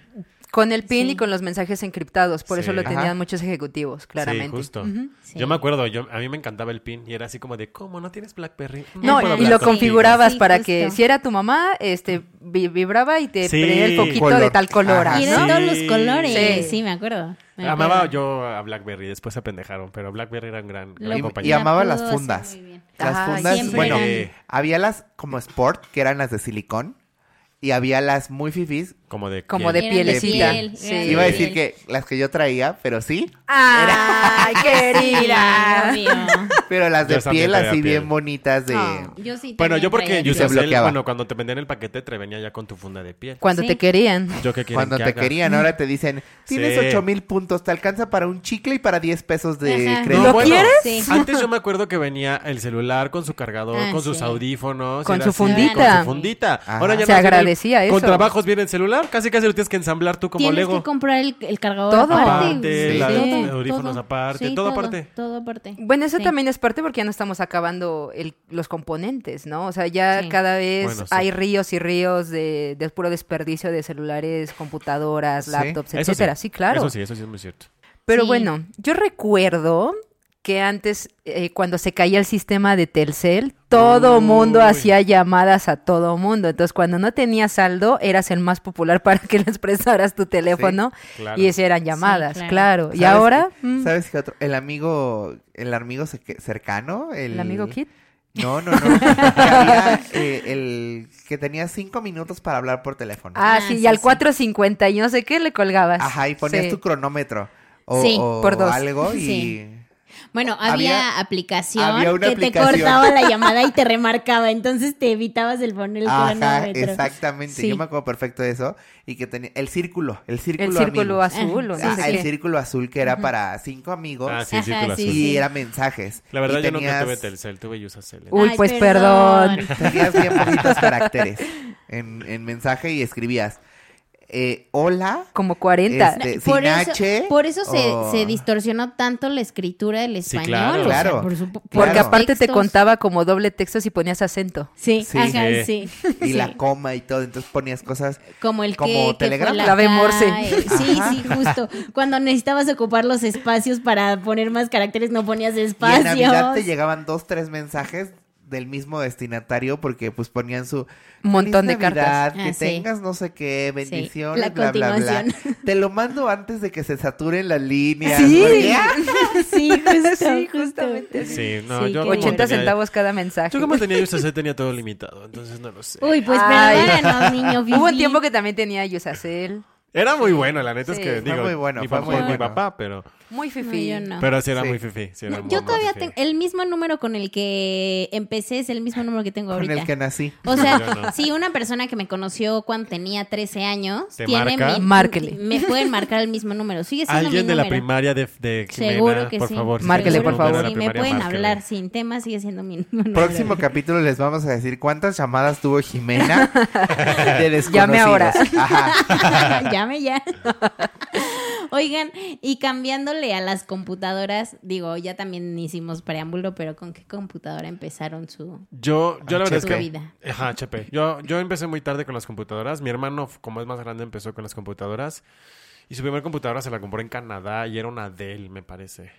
Con el PIN Sí. y con los mensajes encriptados. Por eso lo Ajá. tenían muchos ejecutivos, claramente. Sí, justo. Sí. Yo me acuerdo, yo, a mí me encantaba el PIN y era así como de, ¿cómo no tienes BlackBerry? No, puedo y lo contigo". configurabas Sí, para justo. que si era tu mamá, este vi- vibraba y te Sí. prendía el foquito Color. de tal color. Ajá. Y ¿no? eran todos los colores. Sí. Sí, me acuerdo. Me Amaba acuerdo. yo a BlackBerry, después se apendejaron, pero BlackBerry era un gran, gran Lo- Y, compañero. y amaba La las fundas. Las Ajá, fundas, bueno, eran- había las como Sport, que eran las de silicón. Y había las muy fifís. Como de Como piel. de pielecita. piel, Sí. Iba a decir que las que yo traía, pero sí. ¡Ay, querida! [laughs] Pero las de piel así piel. bien bonitas de... Ah. Yo sí Bueno, yo porque Yo se Usacell, bloqueaba. bueno, cuando te vendían el paquete te venía ya con tu funda de piel. Cuando Sí. te querían. Yo qué quieren Cuando que te haga? querían, ahora te dicen, tienes Sí. ocho mil puntos, te alcanza para un chicle y para 10 pesos de Ajá. crédito. Bueno, quieres? Sí. Antes yo me acuerdo que venía el celular con su cargador, Ah, con sus audífonos. Con su así, fundita. Con su fundita. Ahora ya Se agradecía eso. Con trabajos viene el celular. Casi casi lo tienes que ensamblar tú como Tienes Lego. que comprar el, el cargador Todo. aparte. Sí, los audífonos aparte, Sí, todo aparte. Todo aparte. Bueno, eso Sí. también es parte porque ya no estamos acabando el- los componentes, ¿no? O sea, ya Sí. cada vez Bueno, sí. hay ríos y ríos de, de puro desperdicio de celulares, computadoras, laptops, etcétera. Sí, claro. Eso sí, eso sí es muy cierto. Pero Sí. bueno, yo recuerdo que antes, eh, cuando se caía el sistema de Telcel, todo Uy. mundo hacía llamadas a todo mundo. Entonces, cuando no tenías saldo, eras el más popular [laughs] para que les prestaras tu teléfono claro. y esas eran llamadas, claro. claro. Y ¿Sabes ahora, qué- mm, ¿Sabes qué otro? El amigo, el amigo ce- cercano. El, el amigo Kit. No, no, no. Que [laughs] había, eh, el que tenía cinco minutos para hablar por teléfono. Ah, Ah, sí, sí, y al sí. 4.50 y no sé qué le colgabas. Ajá, y ponías Sí. tu cronómetro. O, Sí, o por dos. algo y... Sí. Bueno, había, Había- aplicación había que aplicación. te cortaba la [laughs] llamada y te remarcaba, entonces te evitabas el poner el Ajá, cronómetro. exactamente. Sí. Yo me acuerdo perfecto de eso. Y que tenía el círculo, el círculo El círculo amigos. azul, o no Ah, sé el círculo azul que era para cinco amigos. Ah, sí, Ajá, círculo sí, azul. y sí. era mensajes. La verdad, Y yo nunca tenías- tuve Telcel, tuve Usacell. Uy, Ay, pues perdón. Tenías bien poquitos caracteres en, en mensaje y escribías eh, hola, Como 40. Este, por sin eso, H por eso se, o- se distorsionó tanto la escritura del Sí, español. claro. o sea, Claro. por supu- por Porque Claro. aparte te contaba como doble texto si ponías acento. Sí, Sí. ajá, Sí. sí. y Sí. la coma y todo. Entonces ponías cosas. Como el Como que, que la Morse. Sí, Ajá. sí, justo. Cuando necesitabas ocupar los espacios para poner más caracteres, no ponías Y en. Navidad te llegaban dos, tres mensajes del mismo destinatario porque pues ponían su montón de "Feliz Navidad, cartas. que Ah, sí. tengas no sé qué, bendiciones, la bla, bla, bla. [laughs] Te lo mando antes de que se saturen las líneas. Sí. [laughs] ¡ah! Sí, justo, [laughs] Sí, justo. justamente. Sí, no, Sí, yo qué como 80 tenía- centavos cada mensaje. Yo como tenía Usacell tenía todo limitado, entonces no lo sé. Uy, pues Ay. perdónanos, niño Hubo un tiempo que también tenía Yusacel. Era muy bueno, la neta Sí. es que Fue digo, muy bueno, mi fue papá, muy mi bueno. papá, pero Muy No, fifí. yo no. pero sí era Sí. muy fifí, sí era No, muy, yo todavía tengo el mismo número con el que empecé es el mismo número que tengo con ahorita. el que nací. O sea, [laughs] no. si una persona que me conoció cuando tenía 13 años ¿Te tiene marca? mi, Márquele. me pueden marcar el mismo número. Sigue siendo Alguien mi de la número. primaria de, de Jimena, Seguro que por sí. favor. Márquele, por favor. la Si me pueden márquele. hablar sin tema, sigue siendo mi número. Próximo capítulo les vamos a decir cuántas llamadas tuvo Jimena [laughs] de. Llame ahora. Ajá. [laughs] Llame ya. [laughs] Oigan, y cambiándole a las computadoras, digo, ya también hicimos preámbulo, pero ¿con qué computadora empezaron su... Yo, yo la verdad es que... vida. Ajá, HP. Yo, yo empecé muy tarde con las computadoras. Mi hermano, como es más grande, empezó con las computadoras. Y su primera computadora se la compró en Canadá y era una Dell, me parece.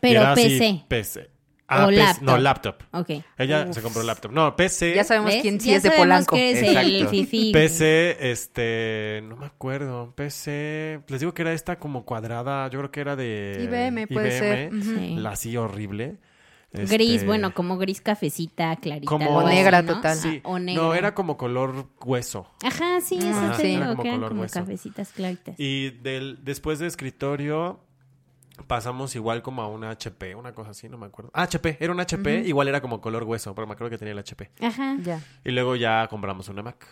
Pero era así, PC. Ah, O PC, laptop. No, laptop. Ok. Ella se compró laptop. No, PC. Ya sabemos ¿Ves? quién sí Ya es de Polanco. que es el. PC, este, no me acuerdo, PC, les digo que era esta como cuadrada, yo creo que era de IBM, puede ser. Sí. la así horrible. Gris, Este, bueno, como gris cafecita, clarita. Como- O así, negra ¿no? total. Sí, O negra. no, era como color hueso. Ajá, sí, eso te sí. Era como que eran color como hueso. cafecitas claritas. Y del, después de escritorio pasamos igual como a una HP, una cosa así, no me acuerdo. Ah, HP, era un HP, igual era como color hueso, pero me acuerdo que tenía el HP. Ajá. Ya. Y luego ya compramos una Mac.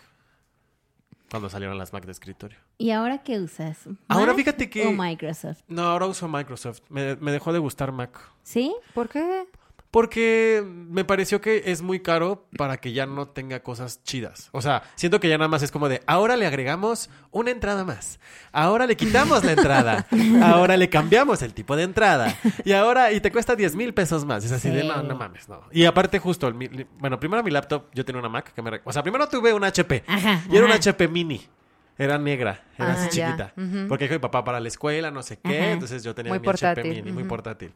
Cuando salieron las Mac de escritorio. ¿Y ahora qué usas? Ahora ¿Mac fíjate que- ¿O Microsoft? No, ahora uso Microsoft. Me, me dejó de gustar Mac. ¿Sí? ¿Por qué? Porque me pareció que es muy caro para que ya no tenga cosas chidas. O sea, siento que ya nada más es como de, ahora le agregamos una entrada más. Ahora le quitamos la entrada. [laughs] Ahora le cambiamos el tipo de entrada. Y ahora, y te cuesta 10 mil pesos más. Es así de, no, no mames, no. Y aparte justo, el mi- bueno, primero mi laptop, yo tenía una Mac que me... O sea, primero tuve un HP. Ajá, Y era un. HP mini. Era negra, era Ah, así ya. chiquita. Porque dijo mi papá para la escuela, no sé qué. Entonces yo tenía Muy mi portátil, HP mini, muy portátil.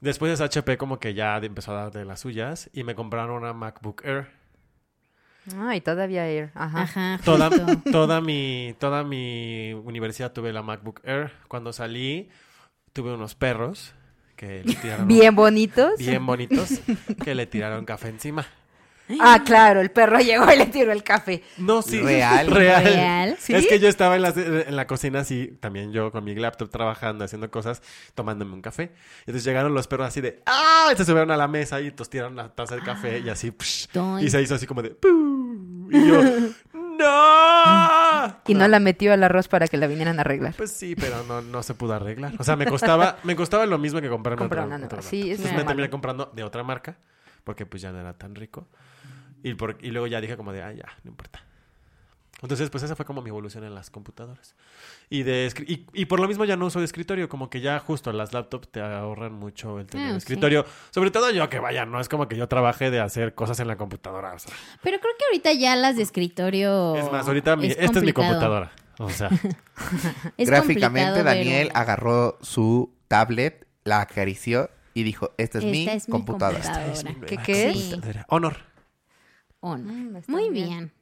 Después ese HP como que ya empezó a dar de las suyas y me compraron una MacBook Air. Ay, todavía Air. Ajá. Ajá. Toda, [laughs] toda, mi, toda mi universidad tuve la MacBook Air. Cuando salí tuve unos perros que le tiraron... Bien bonitos. bien bonitos que le tiraron café encima. Ah, claro, el perro [laughs] llegó y le tiró el café. No, sí. Real. [laughs] Real. Real. ¿Sí? Es que yo estaba en la, en la cocina así, también yo con mi laptop trabajando, haciendo cosas, tomándome un café. Y entonces llegaron los perros así de ¡Ah! Y se subieron a la mesa y entonces tiraron la taza de café y así psh, Doy. Y se hizo así como de ¡Pu! Y yo [laughs] ¡No! Y no la metió al arroz para que la vinieran a arreglar. Pues sí, pero no, no se pudo arreglar. O sea, me costaba, me costaba lo mismo que comprarme Comprar otra- una nueva. otra Sí, eso Entonces es me terminé comprando de otra marca, porque pues ya no era tan rico. Y, por- y luego ya dije como de, ah, ya, no importa. Entonces, pues esa fue como mi evolución en las computadoras. Y, de y, y por lo mismo ya no uso de escritorio, como que ya justo las laptops te ahorran mucho el tener Ah, sí. escritorio. Sobre todo yo que vaya, no es como que yo trabaje de hacer cosas en la computadora. o sea. Pero creo que ahorita ya las de escritorio. es más, ahorita mi- es esta es mi computadora. O sea, [laughs] Es Gráficamente, Daniel pero agarró su tablet, la acarició y dijo, esta es esta mi es mi computadora. computadora. es mi ¿Qué qué es? computadora. Honor. On. Mm, Muy bien. bien.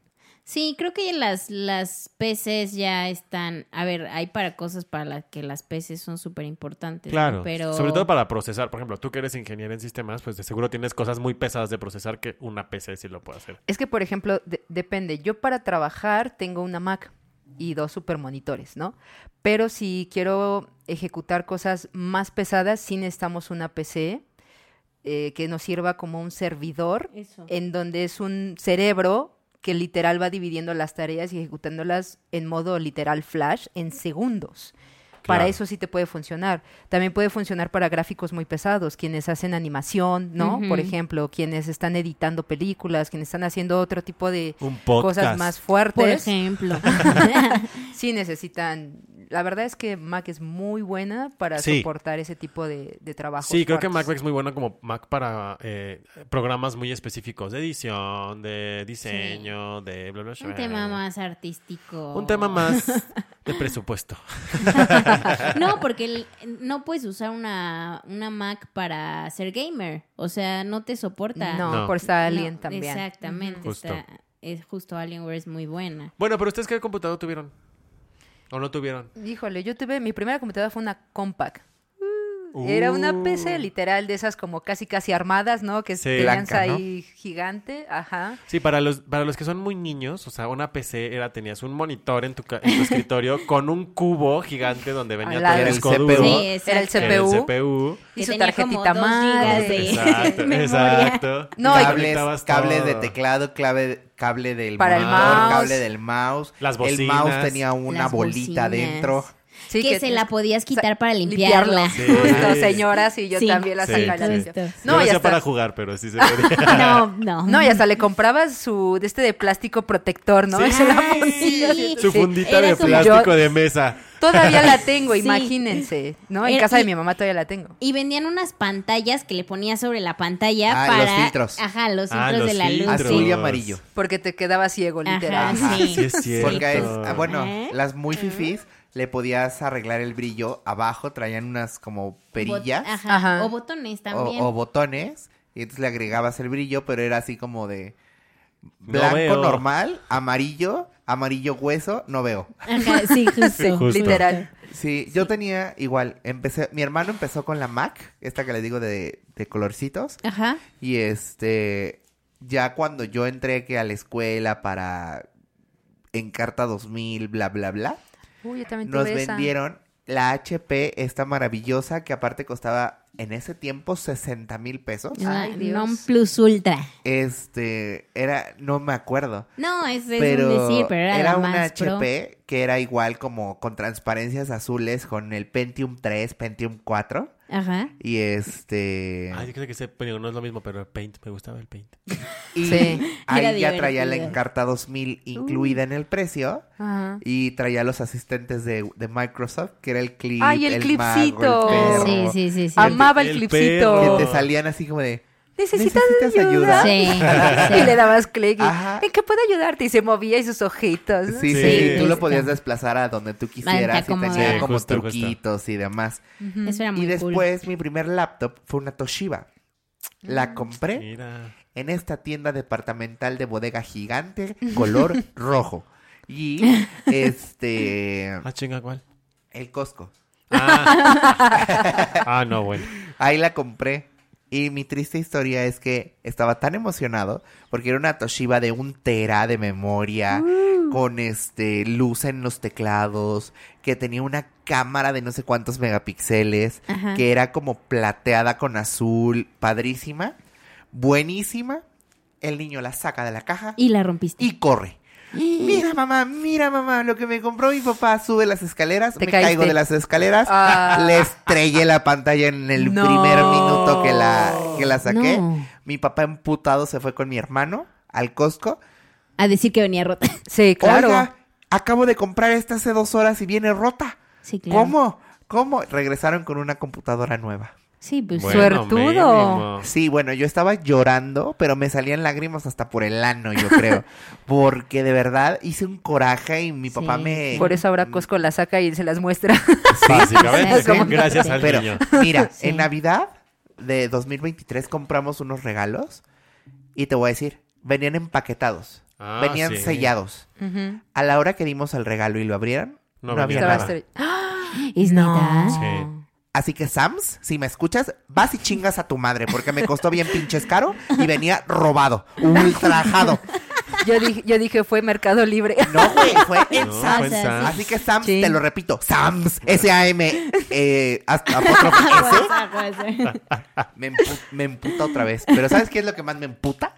Sí, creo que las, las PCs ya están. A ver, hay para cosas para las que las PCs son súper importantes. ¿no? Claro, Pero. sobre todo para procesar. Por ejemplo, tú que eres ingeniero en sistemas, pues de seguro tienes cosas muy pesadas de procesar que una PC sí lo puede hacer. Es que, por ejemplo, de- depende. Yo para trabajar tengo una Mac y dos supermonitores, ¿no? Pero si quiero ejecutar cosas más pesadas, sí necesitamos una PC eh, que nos sirva como un servidor Eso. en donde es un cerebro que literal va dividiendo las tareas y ejecutándolas en modo literal flash en segundos. Para eso sí te puede funcionar. También puede funcionar para gráficos muy pesados, quienes hacen animación, ¿no? Por ejemplo, quienes están editando películas, quienes están haciendo otro tipo de Un podcast. cosas más Por fuertes. ejemplo. [laughs] Sí necesitan... La verdad es que Mac es muy buena para Sí. soportar ese tipo de, de trabajos Sí, creo que. Mac es muy bueno como Mac para eh, programas muy específicos de edición, de diseño, de bla, bla, bla. Un tema más artístico. Un tema más [laughs] de presupuesto. [laughs] No, porque el- no puedes usar una, una Mac para ser gamer. O sea, no te soporta. No, No. por estar Alien No, también. Exactamente. Ujú. Justo. está- es justo Alienware es muy buena. Bueno, pero ustedes qué computador tuvieron? ¿O no tuvieron? Híjole, yo tuve, mi primera computadora fue una Compaq. Era una Uh. PC literal de esas como casi casi armadas, ¿no? Que Sí. tenían Blanca, ¿no? ahí gigante, ajá. Sí, para los, para los que son muy niños, o sea, una PC era, tenías un monitor en tu, ca- en tu escritorio [laughs] con un cubo gigante donde venía todo el el disco CPU. duro. Sí, Era el era el CPU. Y su tarjetita de- Exacto, [laughs] exacto. [laughs] No, cables, cables de teclado, clave, cable del Para el monitor, mouse. cable del mouse. Las El bocinas. mouse tenía una Las bolita bocinas. dentro. Sí, que, se la podías quitar para limpiarla. Sí. [laughs] Justo, señoras, y yo Sí. también la sacaba. la. No, No, lo y hacía hasta, para jugar, pero sí se podía. [laughs] No, no. no, y hasta le comprabas su, de este de plástico protector, ¿no? Se la ponía. sí. Su fundita Era de plástico Yo- de mesa. Todavía la [laughs] tengo, Sí. imagínense, ¿no? En Era- casa de y- mi mamá todavía la tengo. Y vendían unas pantallas que le ponías sobre la pantalla Ah, para... los filtros. Ajá, los Ah, filtros los de la luz. filtros. Azul y amarillo. Porque te quedaba ciego, literal. Ajá. sí. Sí, es cierto. Porque es, ah, bueno, ¿Eh? las muy fifís le podías arreglar el brillo. Abajo traían unas como perillas Bot- Ajá. Ajá. O botones o, también. o botones. Y entonces le agregabas el brillo, pero era así como de blanco normal, amarillo, amarillo hueso, no veo. Ajá, sí, [laughs] justo. Sí, justo. Literal. Sí, yo tenía igual, empecé, mi hermano empezó con la Mac, esta que les digo de, de colorcitos, Ajá. y este, ya cuando yo entré que a la escuela para Encarta 2000, bla, bla, bla, Uy, yo también nos esa. vendieron la HP, esta maravillosa, que aparte costaba en ese tiempo 60 mil pesos. Ay, Dios. Non plus ultra. Este, era, no me acuerdo. No, es, es pero un decir, pero era, la una más pro. HP que era igual como con transparencias azules con el Pentium 3, Pentium 4 Ajá. y este Ay, yo creo que ese, bueno, no es lo mismo, pero el Paint, me gustaba el Paint. y Sí. ahí Era ya traía la divertido. Encarta 2000 incluida en el precio Ajá. y traía los asistentes de, de Microsoft que era el clip, Ay, el mago, clipcito. el perro, Sí, sí, sí, sí. Amaba el, El clipcito. perro. que te salían así como de ¿Necesitas, ¿Necesitas ayuda? ayuda? [laughs] Sí, Y le dabas clic y, Ajá. ¿en qué puedo ayudarte? Y se movía y sus ojitos. ¿no? Sí, sí, Sí, tú lo podías desplazar a donde tú quisieras y tenía como justo, justo. truquitos y demás. Eso era muy Y cool. después mi primer laptop fue una Toshiba. La compré Mira. en esta tienda departamental de bodega gigante, color [laughs] rojo. Y [laughs] este Ah, chinga, ¿cuál? el Costco. Ah. ah, no, bueno. Ahí la compré. Y mi triste historia es que estaba tan emocionado porque era una Toshiba de un tera de memoria, con este luz en los teclados, que tenía una cámara de no sé cuántos megapíxeles, Ajá. que era como plateada con azul, padrísima, buenísima. El niño la saca de la caja Y la rompiste. y corre. Mira mamá, mira mamá, lo que me compró mi papá, sube las escaleras, me caíste. caigo de las escaleras, Ah. le estrellé la pantalla en el No. primer minuto que la, que la saqué. No. Mi papá emputado se fue con mi hermano al Costco. A decir que venía rota. [laughs] Sí, claro. Oiga, acabo de comprar esta hace dos horas y viene rota. Sí, claro. ¿Cómo? ¿Cómo? Regresaron con una computadora nueva. Sí, pues Bueno, Suertudo. mínimo. Sí, bueno, yo estaba llorando, pero me salían lágrimas hasta por el ano, yo creo. [laughs] Porque de verdad hice un coraje y mi papá Sí, me... Por eso ahora Costco la saca y se las muestra. Básicamente, Sí. [laughs] gracias al Pero, niño. mira, [laughs] Sí. en Navidad de 2023 compramos unos regalos y te voy a decir, venían empaquetados. Ah, Venían sí. sellados. A la hora que dimos el regalo y lo abrieran, No no, había nada. ¡Ah! ¿Es [gasps] [gasps] No. Así que Sams, si me escuchas, vas y chingas a tu madre, porque me costó bien pinches caro y venía robado, ultrajado. Yo dije, yo dije fue Mercado Libre. No, güey, fue [laughs] en No, Sams. fue en Sams. Así que Sams, Sí. te lo repito, Sams, S-A-M, eh, hasta S, [laughs] me, empu- me emputa otra vez. Pero ¿sabes qué es lo que más me emputa?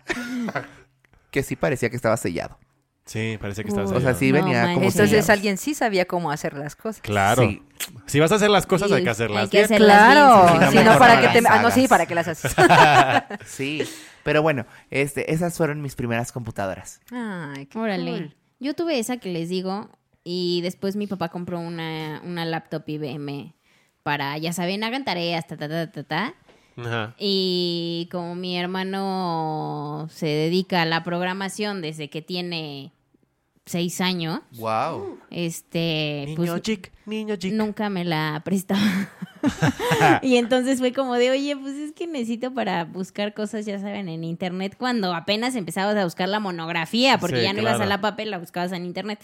que sí parecía que estaba sellado. Sí, parece que estás O sea, sí No venía manches. como Entonces sellado. alguien sí sabía cómo hacer las cosas. Claro. Sí. Si vas a hacer las cosas, Sí, hay que hacerlas hay que hacerlas Claro, bien, sí, sí, si sí. no para que te... Ah, no, sí, para que las haces. [laughs] Sí, pero bueno, este, esas fueron mis primeras computadoras. Ay, qué Órale. cool. Yo tuve esa que les digo y después mi papá compró una, una laptop IBM para, ya saben, hagan tareas, ta, ta, ta, ta, ta. Ajá. Y como mi hermano se dedica a la programación desde que tiene seis años, Wow. este, pues Niño chic, niño chic. nunca me la prestaba. [laughs] y entonces fue como de, oye, pues es que necesito para buscar cosas, ya saben, en internet, cuando apenas empezabas a buscar la monografía, porque Sí, ya no ibas a la papel, la buscabas en internet.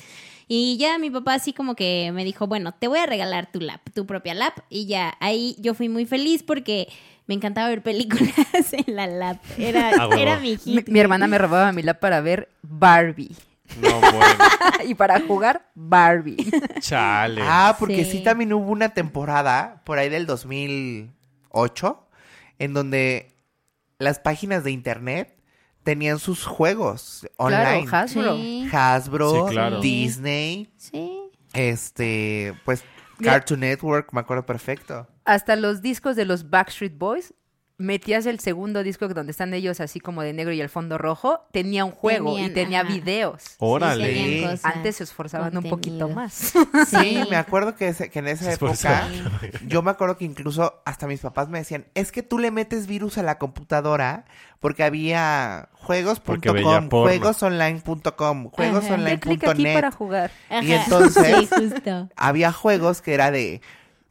Y ya mi papá así como que me dijo, bueno, te voy a regalar tu lap, tu propia lap. Y ya ahí yo fui muy feliz porque me encantaba ver películas [laughs] en la lap. Era, Ah, era mi Mi, hit. mi hermana me robaba mi lap para ver Barbie. No, bueno. [laughs] y para jugar Barbie. [laughs] Chale. Ah, porque sí. Sí. también hubo una temporada por ahí del 2008 en donde las páginas de internet tenían sus juegos online. Claro, Hasbro. Sí, Hasbro, Sí, claro. Disney, sí. este, pues. Cartoon Network, me acuerdo perfecto. Hasta los discos de los Backstreet Boys, metías el segundo disco donde están ellos así como de negro y el fondo rojo, tenía un juego y tenía ajá. videos. Órale. Sí, Antes se esforzaban un poquito más. Sí, me acuerdo que, ese- que en esa época, yo me acuerdo que incluso hasta mis papás me decían, es que tú le metes virus a la computadora porque había juegos.com, juegosonline.com, juegosonline.net. para jugar. Y entonces- Sí, justo. Había juegos que era de,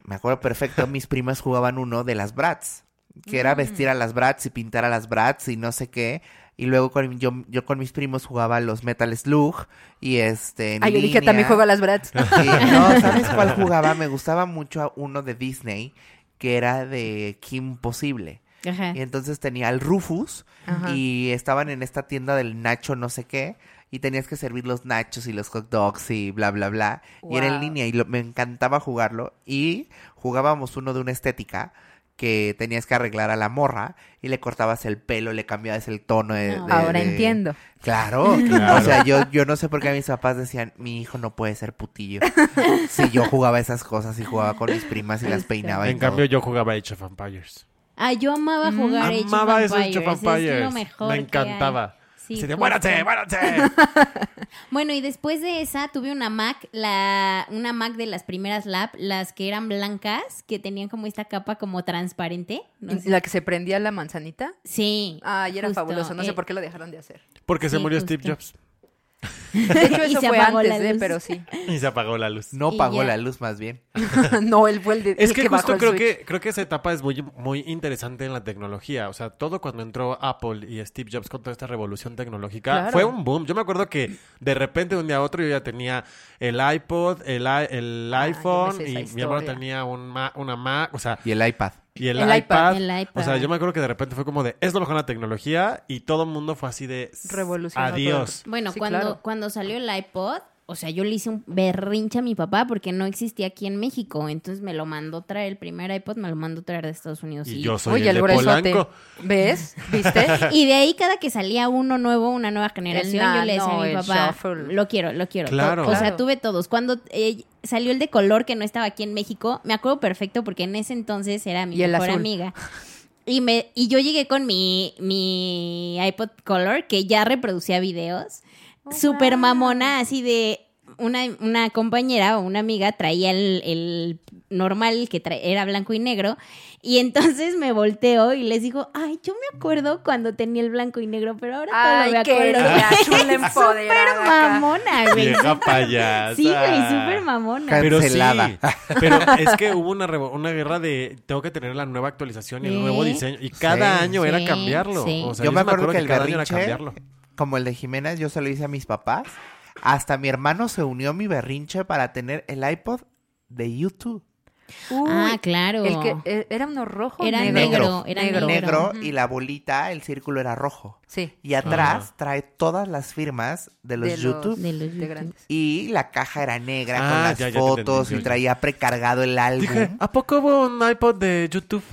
me acuerdo perfecto, mis primas jugaban uno de las Bratz, que era vestir a las Bratz y pintar a las Bratz y no sé qué. Y luego con, yo, yo con mis primos jugaba los Metal Slug y este... en Ah, yo dije, también juego a las Bratz. Sí, no, ¿sabes cuál jugaba? Me gustaba mucho uno de Disney que era de Kim Possible. Ajá. Y entonces tenía al Rufus Ajá. y estaban en esta tienda del Nacho no sé qué y tenías que servir los nachos y los hot dogs y bla bla bla y era en línea y lo- me encantaba jugarlo y jugábamos uno de una estética que tenías que arreglar a la morra y le cortabas el pelo, le cambiabas el tono de... No. de- Ahora de- entiendo. Claro, [laughs] Claro. o sea, yo, yo no sé por qué mis papás decían, mi hijo no puede ser putillo. [laughs] Si yo jugaba esas cosas y jugaba con mis primas y las peinaba y En todo. cambio, yo jugaba Age of Empires. Ah, yo amaba jugar Age of Amaba eso Empires. Age of Es lo Empires. mejor Me que hay. Sí, Así de, justo. ¡muéranse, muéranse! [laughs] Bueno, y después de esa tuve una Mac, la, una Mac de las primeras lab, las que eran blancas, que tenían como esta capa como transparente. No sé. La que se prendía la manzanita. Sí. Ay, era justo, fabuloso. No sé eh, por qué lo dejaron de hacer. Porque se Sí, murió justo. Steve Jobs. De hecho, [laughs] Y eso se fue apagó antes luz. pero sí. Y se apagó la luz. No Y pagó ya. la luz más bien. [laughs] [laughs] no, él fue el, de, Es el que, bajó justo el creo switch. que, creo que esa etapa es muy, muy interesante en la tecnología. O sea, todo cuando entró Apple y Steve Jobs con toda esta revolución tecnológica, Claro. fue un boom. Yo me acuerdo que de repente de un día a otro yo ya tenía el iPod, el, i- el Ah, iPhone y mi hermano tenía un Ma- una Mac, o sea, Y el iPad. Y el, El iPad. iPad. El iPad. O sea, yo me acuerdo que de repente fue como de, es lo mejor la tecnología y todo el mundo fue así de, Revolucionó adiós. Bueno, Sí, cuando, claro. cuando salió el iPod, o sea, yo le hice un berrinche a mi papá porque no existía aquí en México. Entonces me lo mandó traer, el primer iPod me lo mandó traer de Estados Unidos. Y Y, yo soy Oye, el el de gruesote. Polanco. ¿Ves? ¿Viste? [laughs] y de ahí cada que salía uno nuevo, una nueva generación, yo le decía a mi papá, Shuffle. lo quiero, lo quiero. Claro. O sea, tuve todos. Cuando eh, salió el de color que no estaba aquí en México, me acuerdo perfecto porque en ese entonces era mi mejor azul. amiga. Y, me, y yo llegué con mi, mi iPod Color que ya reproducía videos. Súper mamona, así de una, una compañera o una amiga traía el, el normal que tra- era blanco y negro. Y [laughs] entonces me volteo y les digo, ay, yo me acuerdo cuando tenía el blanco y negro, pero ahora todo Ay, me qué acuerdo. [laughs] Súper mamona, güey. Vieja payasa. Sí, güey, súper mamona. Pero sí, Cancelada. pero [laughs] es que hubo una, una guerra de tengo que tener la nueva actualización y el nuevo diseño y cada Sí. año era cambiarlo. sí. O sea, yo me acuerdo que que el cada año era cambiarlo. Como el de Jimena, yo se lo hice a mis papás. Hasta mi hermano se unió a mi berrinche para tener el iPod de YouTube. Uy, ah, claro. El que eh, era uno rojo, Era negro. negro, era Negro. Y la bolita, el círculo era rojo. Sí. Y atrás Ajá. trae todas las firmas de los de YouTube. De los de YouTube. grandes. Y la caja era negra Ah, con las ya, ya te fotos entendí, y traía precargado el álbum. Dije, ¿a poco hubo un iPod de YouTube?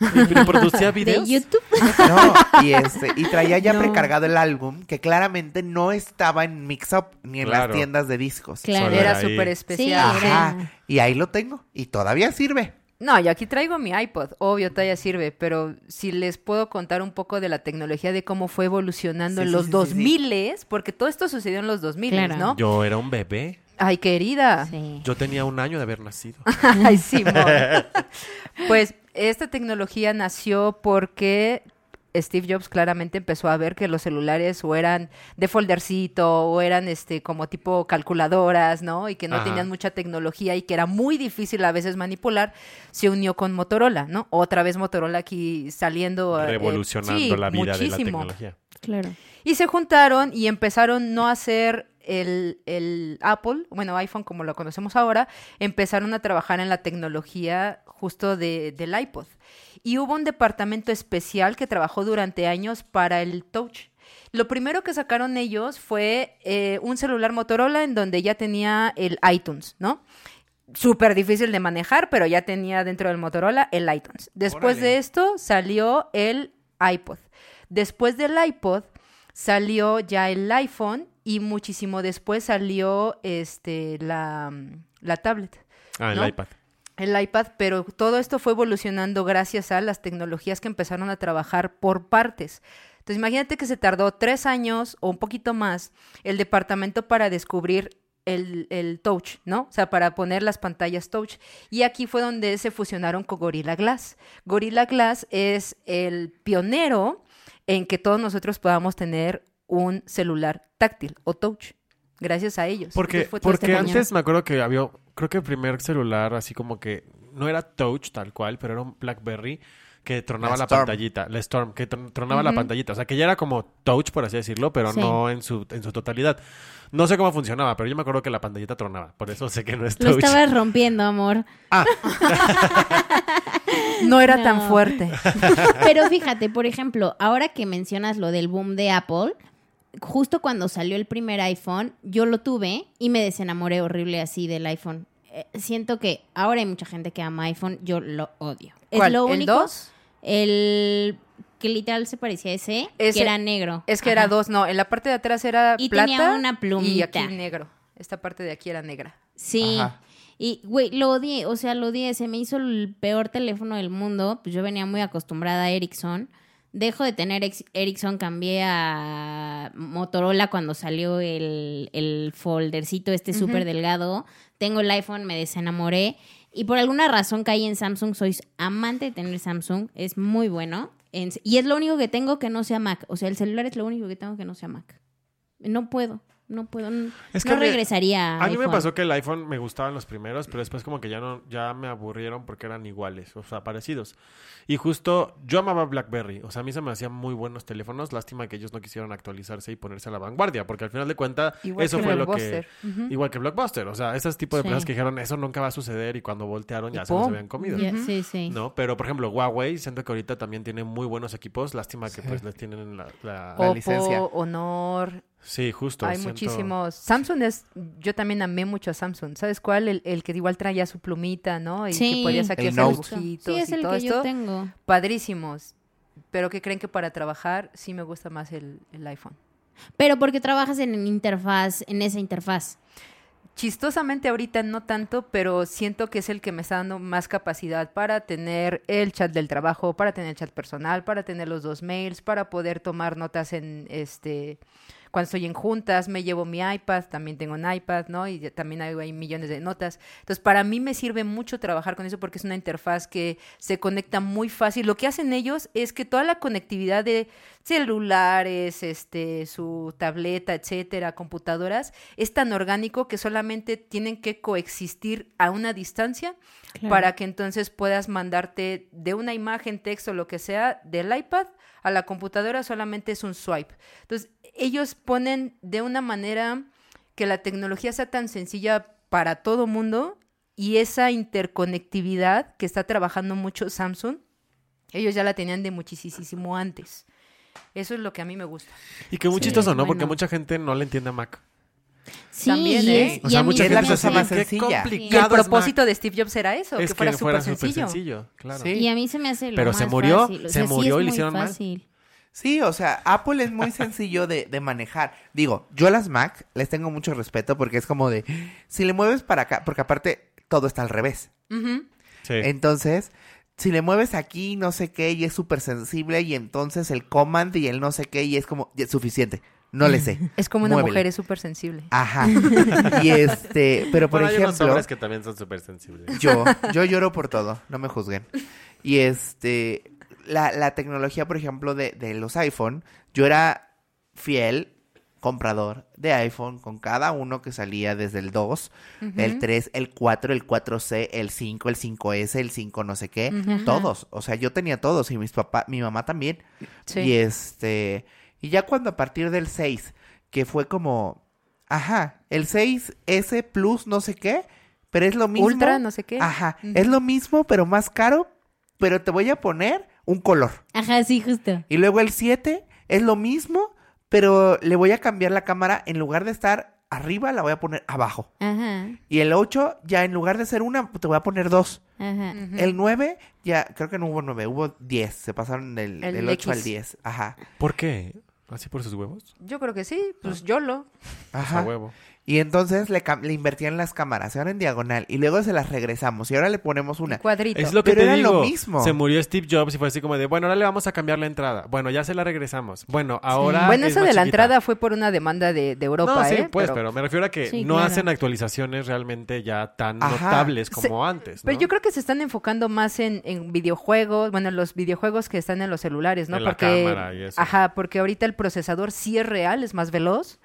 ¿Y producía [laughs] De videos? YouTube. No, y este, y traía ya No. precargado el álbum que claramente no estaba en Mix Up ni en Claro. las tiendas de discos. Claro. Era súper Sí, especial. era- Ajá. Y ahí lo tengo. Y todavía sirve. No, yo aquí traigo mi iPod, obvio, todavía sirve, pero si les puedo contar un poco de la tecnología de cómo fue evolucionando Sí, en sí, los sí, sí, 2000 porque todo esto sucedió en los 2000 Claro. ¿no? Yo era un bebé. Ay, querida. Sí. Yo tenía un año de haber nacido. [laughs] Ay, Simón. [laughs] Pues esta tecnología nació porque Steve Jobs claramente empezó a ver que los celulares o eran de foldercito o eran este como tipo calculadoras, ¿no? Y que no Ajá. tenían mucha tecnología y que era muy difícil a veces manipular, se unió con Motorola, ¿no? Otra vez Motorola aquí saliendo eh, Revolucionando sí, la vida de la tecnología. Claro. Y se juntaron y empezaron no a hacer el, el Apple, bueno, iPhone como lo conocemos ahora, empezaron a trabajar en la tecnología justo de, del iPod. Y hubo un departamento especial que trabajó durante años para el Touch. Lo primero que sacaron ellos fue eh, un celular Motorola en donde ya tenía el iTunes, ¿no? Súper difícil de manejar, pero ya tenía dentro del Motorola el iTunes. Después Órale. de esto salió el iPod. Después del iPod salió ya el iPhone y muchísimo después salió este la, la tablet, Ah, el iPad. el iPad, pero todo esto fue evolucionando gracias a las tecnologías que empezaron a trabajar por partes. Entonces imagínate que se tardó tres años o un poquito más el departamento para descubrir el, el touch, ¿no? O sea, para poner las pantallas touch. Y aquí fue donde se fusionaron con Gorilla Glass. Gorilla Glass es el pionero en que todos nosotros podamos tener un celular táctil o touch. Gracias a ellos. Porque, porque este antes me acuerdo que había, creo que el primer celular así como que no era touch tal cual, pero era un BlackBerry que tronaba La pantallita, la Storm, que tron- tronaba la pantallita, o sea que ya era como touch por así decirlo, pero Sí. no en su en su totalidad. No sé cómo funcionaba, pero yo me acuerdo que la pantallita tronaba, por eso sé que no es Lo touch. estabas rompiendo, amor. [laughs] No era No. tan fuerte. [laughs] [laughs] Pero fíjate, por ejemplo, ahora que mencionas lo del boom de Apple, justo cuando salió el primer iPhone, yo lo tuve y me desenamoré horrible así del iPhone. Eh, siento que ahora hay mucha gente que ama iPhone, yo lo odio. ¿Cuál? Es lo ¿El único. 2? El que literal se parecía a ese, Ese- que era negro. Es que Ajá. era dos, no. En la parte de atrás era Y plata tenía una y plumita. aquí negro. Esta parte de aquí era negra. Sí. Ajá. Y, güey, lo odié, o sea, lo odié. Se me hizo el peor teléfono del mundo. Pues yo venía muy acostumbrada a Ericsson. Dejo de tener Ericsson, cambié a Motorola cuando salió el, el foldercito este Ujú. súper delgado. Tengo el iPhone, me desenamoré. Y por alguna razón caí en Samsung. Soy amante de tener Samsung. Es muy bueno. En- y es lo único que tengo que no sea Mac. O sea, el celular es lo único que tengo que no sea Mac. No puedo. No puedo. Es que no a mí- regresaría a A mí me pasó que el iPhone me gustaban los primeros, pero después como que ya no, ya me aburrieron porque eran iguales, o sea, parecidos. Y justo yo amaba BlackBerry, o sea, a mí se me hacían muy buenos teléfonos, lástima que ellos no quisieron actualizarse y ponerse a la vanguardia, porque al final de cuentas Igual eso que fue lo que igual que Blockbuster, o sea, esos tipos de Sí. empresas que dijeron eso nunca va a suceder y cuando voltearon ya se los habían comido. Sí, sí. ¿No? Pero, por ejemplo, Huawei, siento que ahorita también tiene muy buenos equipos. Lástima que Sí. pues les tienen la... la- licencia. Honor. Sí, justo. Hay siento- muchísimos. Samsung es. Yo también amé mucho a Samsung. ¿Sabes cuál? El, el que igual traía su plumita, ¿no? Y Sí. que hacer Note. dibujitos Sí, es y el todo que esto. yo tengo. Padrísimos. Pero que creen que para trabajar sí me gusta más el, el iPhone. Pero porque trabajas en interfaz, en esa interfaz. Chistosamente ahorita no tanto, pero siento que es el que me está dando más capacidad para tener el chat del trabajo, para tener el chat personal, para tener los dos mails, para poder tomar notas en este cuando estoy en juntas, me llevo mi iPad, también tengo un iPad, ¿no? Y también hay, hay millones de notas. Entonces, para mí me sirve mucho trabajar con eso porque es una interfaz que se conecta muy fácil. Lo que hacen ellos es que toda la conectividad de celulares, este, su tableta, etcétera, computadoras, es tan orgánico que solamente tienen que coexistir a una distancia para que entonces puedas mandarte de una imagen, texto, lo que sea, del iPad a la computadora solamente es un swipe. Entonces, ellos ponen de una manera que la tecnología sea tan sencilla para todo mundo y esa interconectividad que está trabajando mucho Samsung, ellos ya la tenían de muchísimo antes. Eso es lo que a mí me gusta. Y que muy Sí, chistoso, ¿no? Porque mucha gente no le entiende a Mac. Sí, También, y ¿eh? es- O sea, mucha se es la me gente más sencilla. Y el Mac. propósito de Steve Jobs era eso, es que fuera súper sencillo. sencillo. Claro. Sí. Y a mí se me hace lo Pero se más murió, fácil. O se sea, sí murió y le hicieron mal. Sí, o sea, Apple es muy [laughs] sencillo de, de manejar. Digo, yo a las Mac les tengo mucho respeto porque es como de, si le mueves para acá, porque aparte todo está al revés. Sí. Entonces, si le mueves aquí, no sé qué, y es súper sensible, y entonces el command y el no sé qué, y es como, es suficiente. No le sé. [laughs] Es como una Muévele. mujer, es súper sensible. Ajá. [laughs] y este, pero por Bueno, hay unos ejemplo, hombres que también son súper sensibles. yo, yo lloro por todo, no me juzguen. Y este, la, la tecnología, por ejemplo, de, de los iPhone, yo era fiel comprador de iPhone con cada uno que salía desde el 2, el 3, el 4, el 4C, el 5, el 5S, el 5 no sé qué, Ujú. todos, o sea, yo tenía todos y mis papás, mi mamá también. Sí. Y este, y ya cuando a partir del 6, que fue como, ajá, el 6S Plus no sé qué, pero es lo mismo. Ultra, no sé qué. Ajá, Ujú. es lo mismo, pero más caro, pero te voy a poner un color. Ajá, sí, justo. Y luego el 7 es lo mismo, pero le voy a cambiar la cámara, en lugar de estar arriba, la voy a poner abajo. Ajá, Y el 8, ya en lugar de ser una, te voy a poner dos. ajá. El 9, ya, creo que no hubo 9, hubo 10. Se pasaron del, El del 8 al X. 10. Ajá. ¿Por qué? ¿Así por sus huevos? Yo creo que sí, pues yo lo. Ajá. A huevo. Y entonces le, le invertían las cámaras, se van en diagonal. Y luego se las regresamos. Y ahora le ponemos una. Cuadrito. Es lo que Pero te era lo digo. mismo. Se murió Steve Jobs y fue así como de, bueno, ahora le vamos a cambiar la entrada. Bueno, ya se la regresamos. Bueno, ahora Bueno, es eso más de la chiquita. entrada fue por una demanda de, de Europa, no, sí, ¿eh? pues, pero... me refiero a que Sí, no claro. hacen actualizaciones realmente ya tan Ajá. notables como antes, ¿no? Pero yo creo que se están enfocando más en, en videojuegos, bueno, en los videojuegos que están en los celulares, ¿no? En la porque, cámara y eso. Ajá, porque ahorita el procesador sí es real, es más veloz,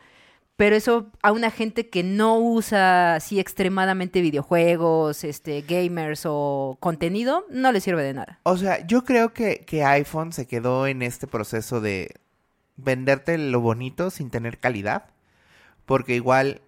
pero eso a una gente que no usa así extremadamente videojuegos, este, gamers o contenido, no le sirve de nada. O sea, yo creo que, que iPhone se quedó en este proceso de venderte lo bonito sin tener calidad. Porque igual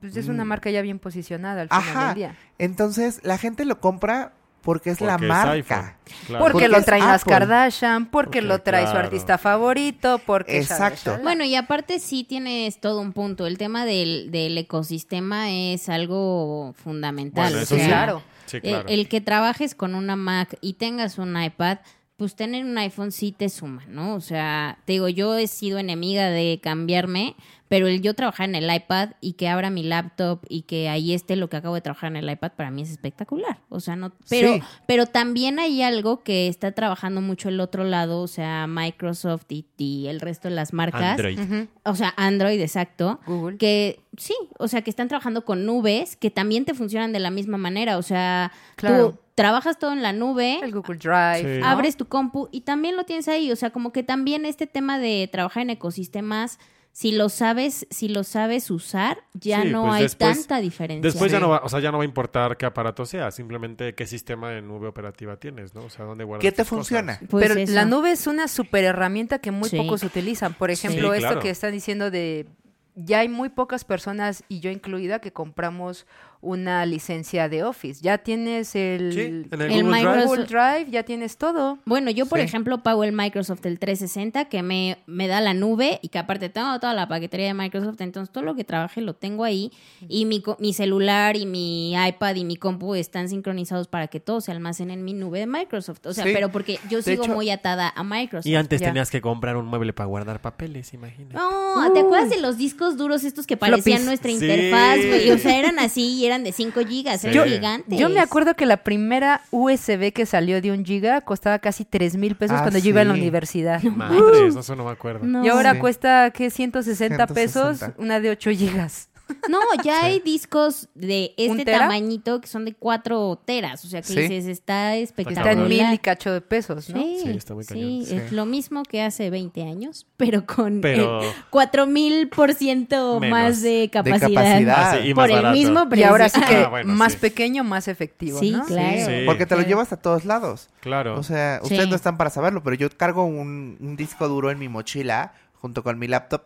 Pues es una Mm. marca ya bien posicionada al final Ajá. del día. Entonces, la gente lo compra porque es la es marca. iPhone, claro. Porque, Porque lo es traen las. Kardashian, porque, Porque, lo trae su artista favorito, porque... Exacto. shala, shala. Bueno, y aparte sí tienes todo un punto. El tema del, del ecosistema es algo fundamental. Bueno, eso sí. Claro. Sí, el- claro. El, que trabajes con una Mac y tengas un iPad, pues tener un iPhone sí te suma, ¿no? O sea, te digo, yo he sido enemiga de cambiarme, pero el yo trabajar en el iPad y que abra mi laptop y que ahí esté lo que acabo de trabajar en el iPad, para mí es espectacular. O sea, no, pero, Sí. pero también hay algo que está trabajando mucho el otro lado, o sea, Microsoft y, y el resto de las marcas. Android. O sea, Android, exacto. Google. Que sí, o sea, que están trabajando con nubes que también te funcionan de la misma manera. O sea, Claro. tú trabajas todo en la nube, El Google Drive. Abres tu compu y también lo tienes ahí. O sea, como que también este tema de trabajar en ecosistemas, si lo sabes, si lo sabes usar, ya Sí, no pues hay después- tanta diferencia. Después ya no va, o sea, ya no va a importar qué aparato sea, simplemente qué sistema de nube operativa tienes, ¿no? O sea, dónde guardas ¿Qué te funciona? Pues Pero eso. la nube es una super herramienta que muy Sí. pocos utilizan. Por ejemplo, Sí, esto claro. que están diciendo de ya hay muy pocas personas y yo incluida que compramos una licencia de Office. Ya tienes el, Sí, en el, El Google Drive. Microsoft- Google Drive, ya tienes todo. Bueno, yo por Sí. ejemplo pago el Microsoft el 360 que me, me da la nube y que aparte tengo toda la paquetería de Microsoft, entonces todo lo que trabaje lo tengo ahí y mi, co- mi celular y mi iPad y mi compu están sincronizados para que todo se almacene en mi nube de Microsoft. O sea, Sí. pero porque yo De sigo hecho- muy atada a Microsoft. Y antes Ya. tenías que comprar un mueble para guardar papeles, imagínate. No, ¿te acuerdas de los discos duros estos que parecían Floppies. nuestra Sí. interfaz? güey? O sea, eran así y eran de 5 gigas, Sí. eran Yo- gigantes. Yo me acuerdo que la primera USB que salió de un giga costaba casi 3 mil pesos Ah, cuando yo iba a la sí. universidad. Madres, eso no me acuerdo. No. Y ahora Sí. cuesta, ¿qué? 160 pesos, 160. una de 8 gigas. No, ya hay discos de ¿Un este tamañito que son de 4 teras. O sea, que Sí. dices, está espectacular. Está en mil y cacho de pesos, ¿no? Sí, Sí, está muy cañón. Sí. es lo mismo que hace 20 años, pero con Pero- el 4000 por ciento más de capacidad. capacidad. Ah, sí, y por el mismo Y precio. ahora sí que Ah, bueno, más sí. pequeño, más efectivo, Sí, ¿no? claro. Sí. Porque te lo llevas a todos lados. Claro. O sea, Sí. ustedes no están para saberlo, pero yo cargo un, un disco duro en mi mochila junto con mi laptop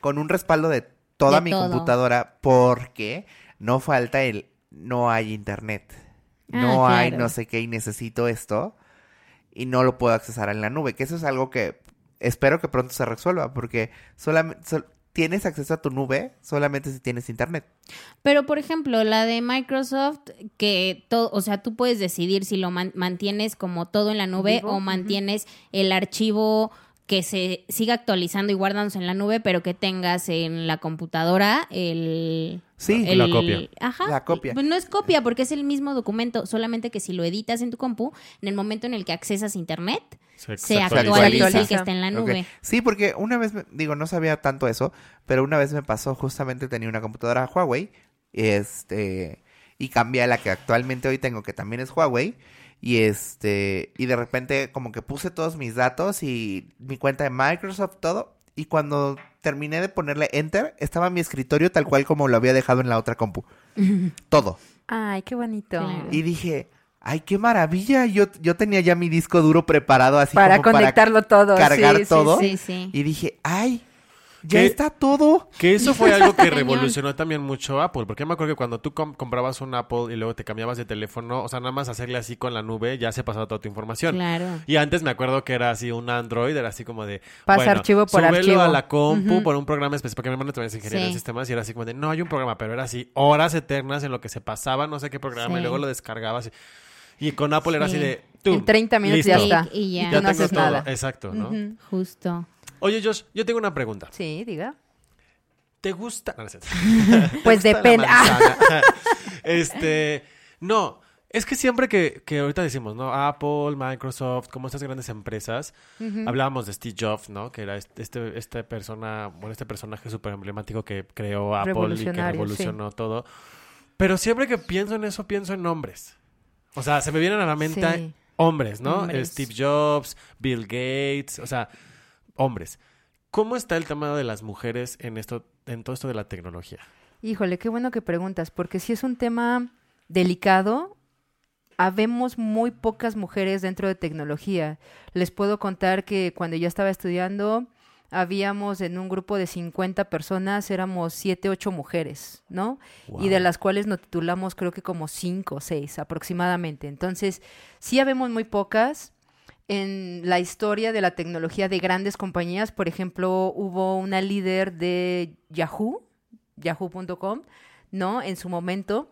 con un respaldo de toda De mi todo. computadora porque no falta el no hay internet. No Ah, hay claro. no sé qué y necesito esto y no lo puedo accesar en la nube, que eso es algo que espero que pronto se resuelva porque solamente tienes acceso a tu nube solamente si tienes internet. Pero, por ejemplo, la de Microsoft, que todo, o sea, tú puedes decidir si lo man- mantienes como todo en la nube Vivo, o mantienes el archivo que se siga actualizando y guardándose en la nube, pero que tengas en la computadora el... Sí, el- La copia. Ajá. La copia. Pues no es copia porque es el mismo documento, solamente que si lo editas en tu compu, en el momento en el que accesas a internet, Se, se actualiza. actualiza que está en la nube. Sí, porque una vez, me- digo, no sabía tanto eso, pero una vez me pasó, justamente tenía una computadora Huawei, este, y cambié a la que actualmente hoy tengo, que también es Huawei, y este, y de repente como que puse todos mis datos y mi cuenta de Microsoft, todo, y cuando terminé de ponerle enter, estaba mi escritorio tal cual como lo había dejado en la otra compu. [laughs] Todo. Ay, qué bonito. Y dije, ay, qué maravilla, yo, yo tenía ya mi disco duro preparado así para como conectarlo todo. cargar sí, sí, todo. sí. Sí, sí. Y dije, ay, ya está todo. Que eso fue algo que revolucionó también mucho Apple, porque yo me acuerdo que cuando tú com- comprabas un Apple y luego te cambiabas de teléfono, o sea, nada más hacerle así con la nube, ya se pasaba toda tu información. Claro. Y antes me acuerdo que era así un Android, era así como de... Pasa bueno, archivo por archivo. a la compu por un programa específico, porque mi hermano también es ingeniero de Sí. sistemas y era así como de, no hay un programa, pero era así horas eternas en lo que se pasaba, no sé qué programa, Sí. y luego lo descargabas. Y, y con Apple era Sí. así de... tú, En 30 minutos ya está. Y ya. no tengo haces todo. nada. Exacto, ¿no? Justo. Oye, Josh, yo tengo una pregunta. Sí, diga. ¿Te gusta? No, no cierto. [laughs] Pues depende. [laughs] Este, no, es que siempre que, que ahorita decimos, ¿no? Apple, Microsoft, como estas grandes empresas, hablábamos de Steve Jobs, ¿no? Que era este, este, esta persona, bueno, este personaje súper emblemático que creó Apple y que revolucionó todo. Pero siempre que pienso en eso, pienso en hombres. O sea, se me vienen a la mente Sí. hombres, ¿no? Hombres. Steve Jobs, Bill Gates, o sea, hombres. ¿Cómo está el tema de las mujeres en esto, en todo esto de la tecnología? Híjole, qué bueno que preguntas, porque si es un tema delicado, habemos muy pocas mujeres dentro de tecnología. Les puedo contar que cuando yo estaba estudiando, habíamos en un grupo de 50 personas, éramos 7, 8 mujeres, ¿no? Y de las cuales nos titulamos creo que como 5 o 6 aproximadamente. Entonces, sí habemos muy pocas. En la historia de la tecnología de grandes compañías, por ejemplo, hubo una líder de Yahoo, yahoo.com, ¿no? En su momento.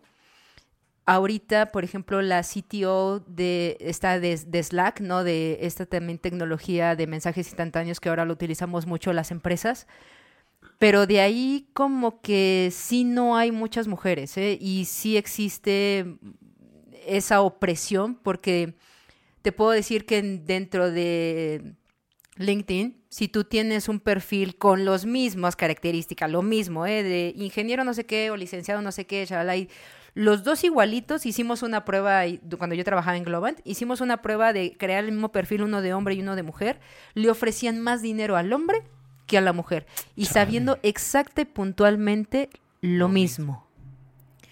Ahorita, por ejemplo, la CTO de esta de, de Slack, ¿no? De esta también tecnología de mensajes instantáneos que ahora lo utilizamos mucho las empresas. Pero de ahí como que sí no hay muchas mujeres, ¿eh? Y sí existe esa opresión porque te puedo decir que en- dentro de LinkedIn, si tú tienes un perfil con las mismas características, lo mismo, ¿eh? de ingeniero no sé qué o licenciado no sé qué, shalala, y los dos igualitos, hicimos una prueba, cuando yo trabajaba en Globant, hicimos una prueba de crear el mismo perfil, uno de hombre y uno de mujer, le ofrecían más dinero al hombre que a la mujer, y sabiendo exacta y puntualmente lo mismo.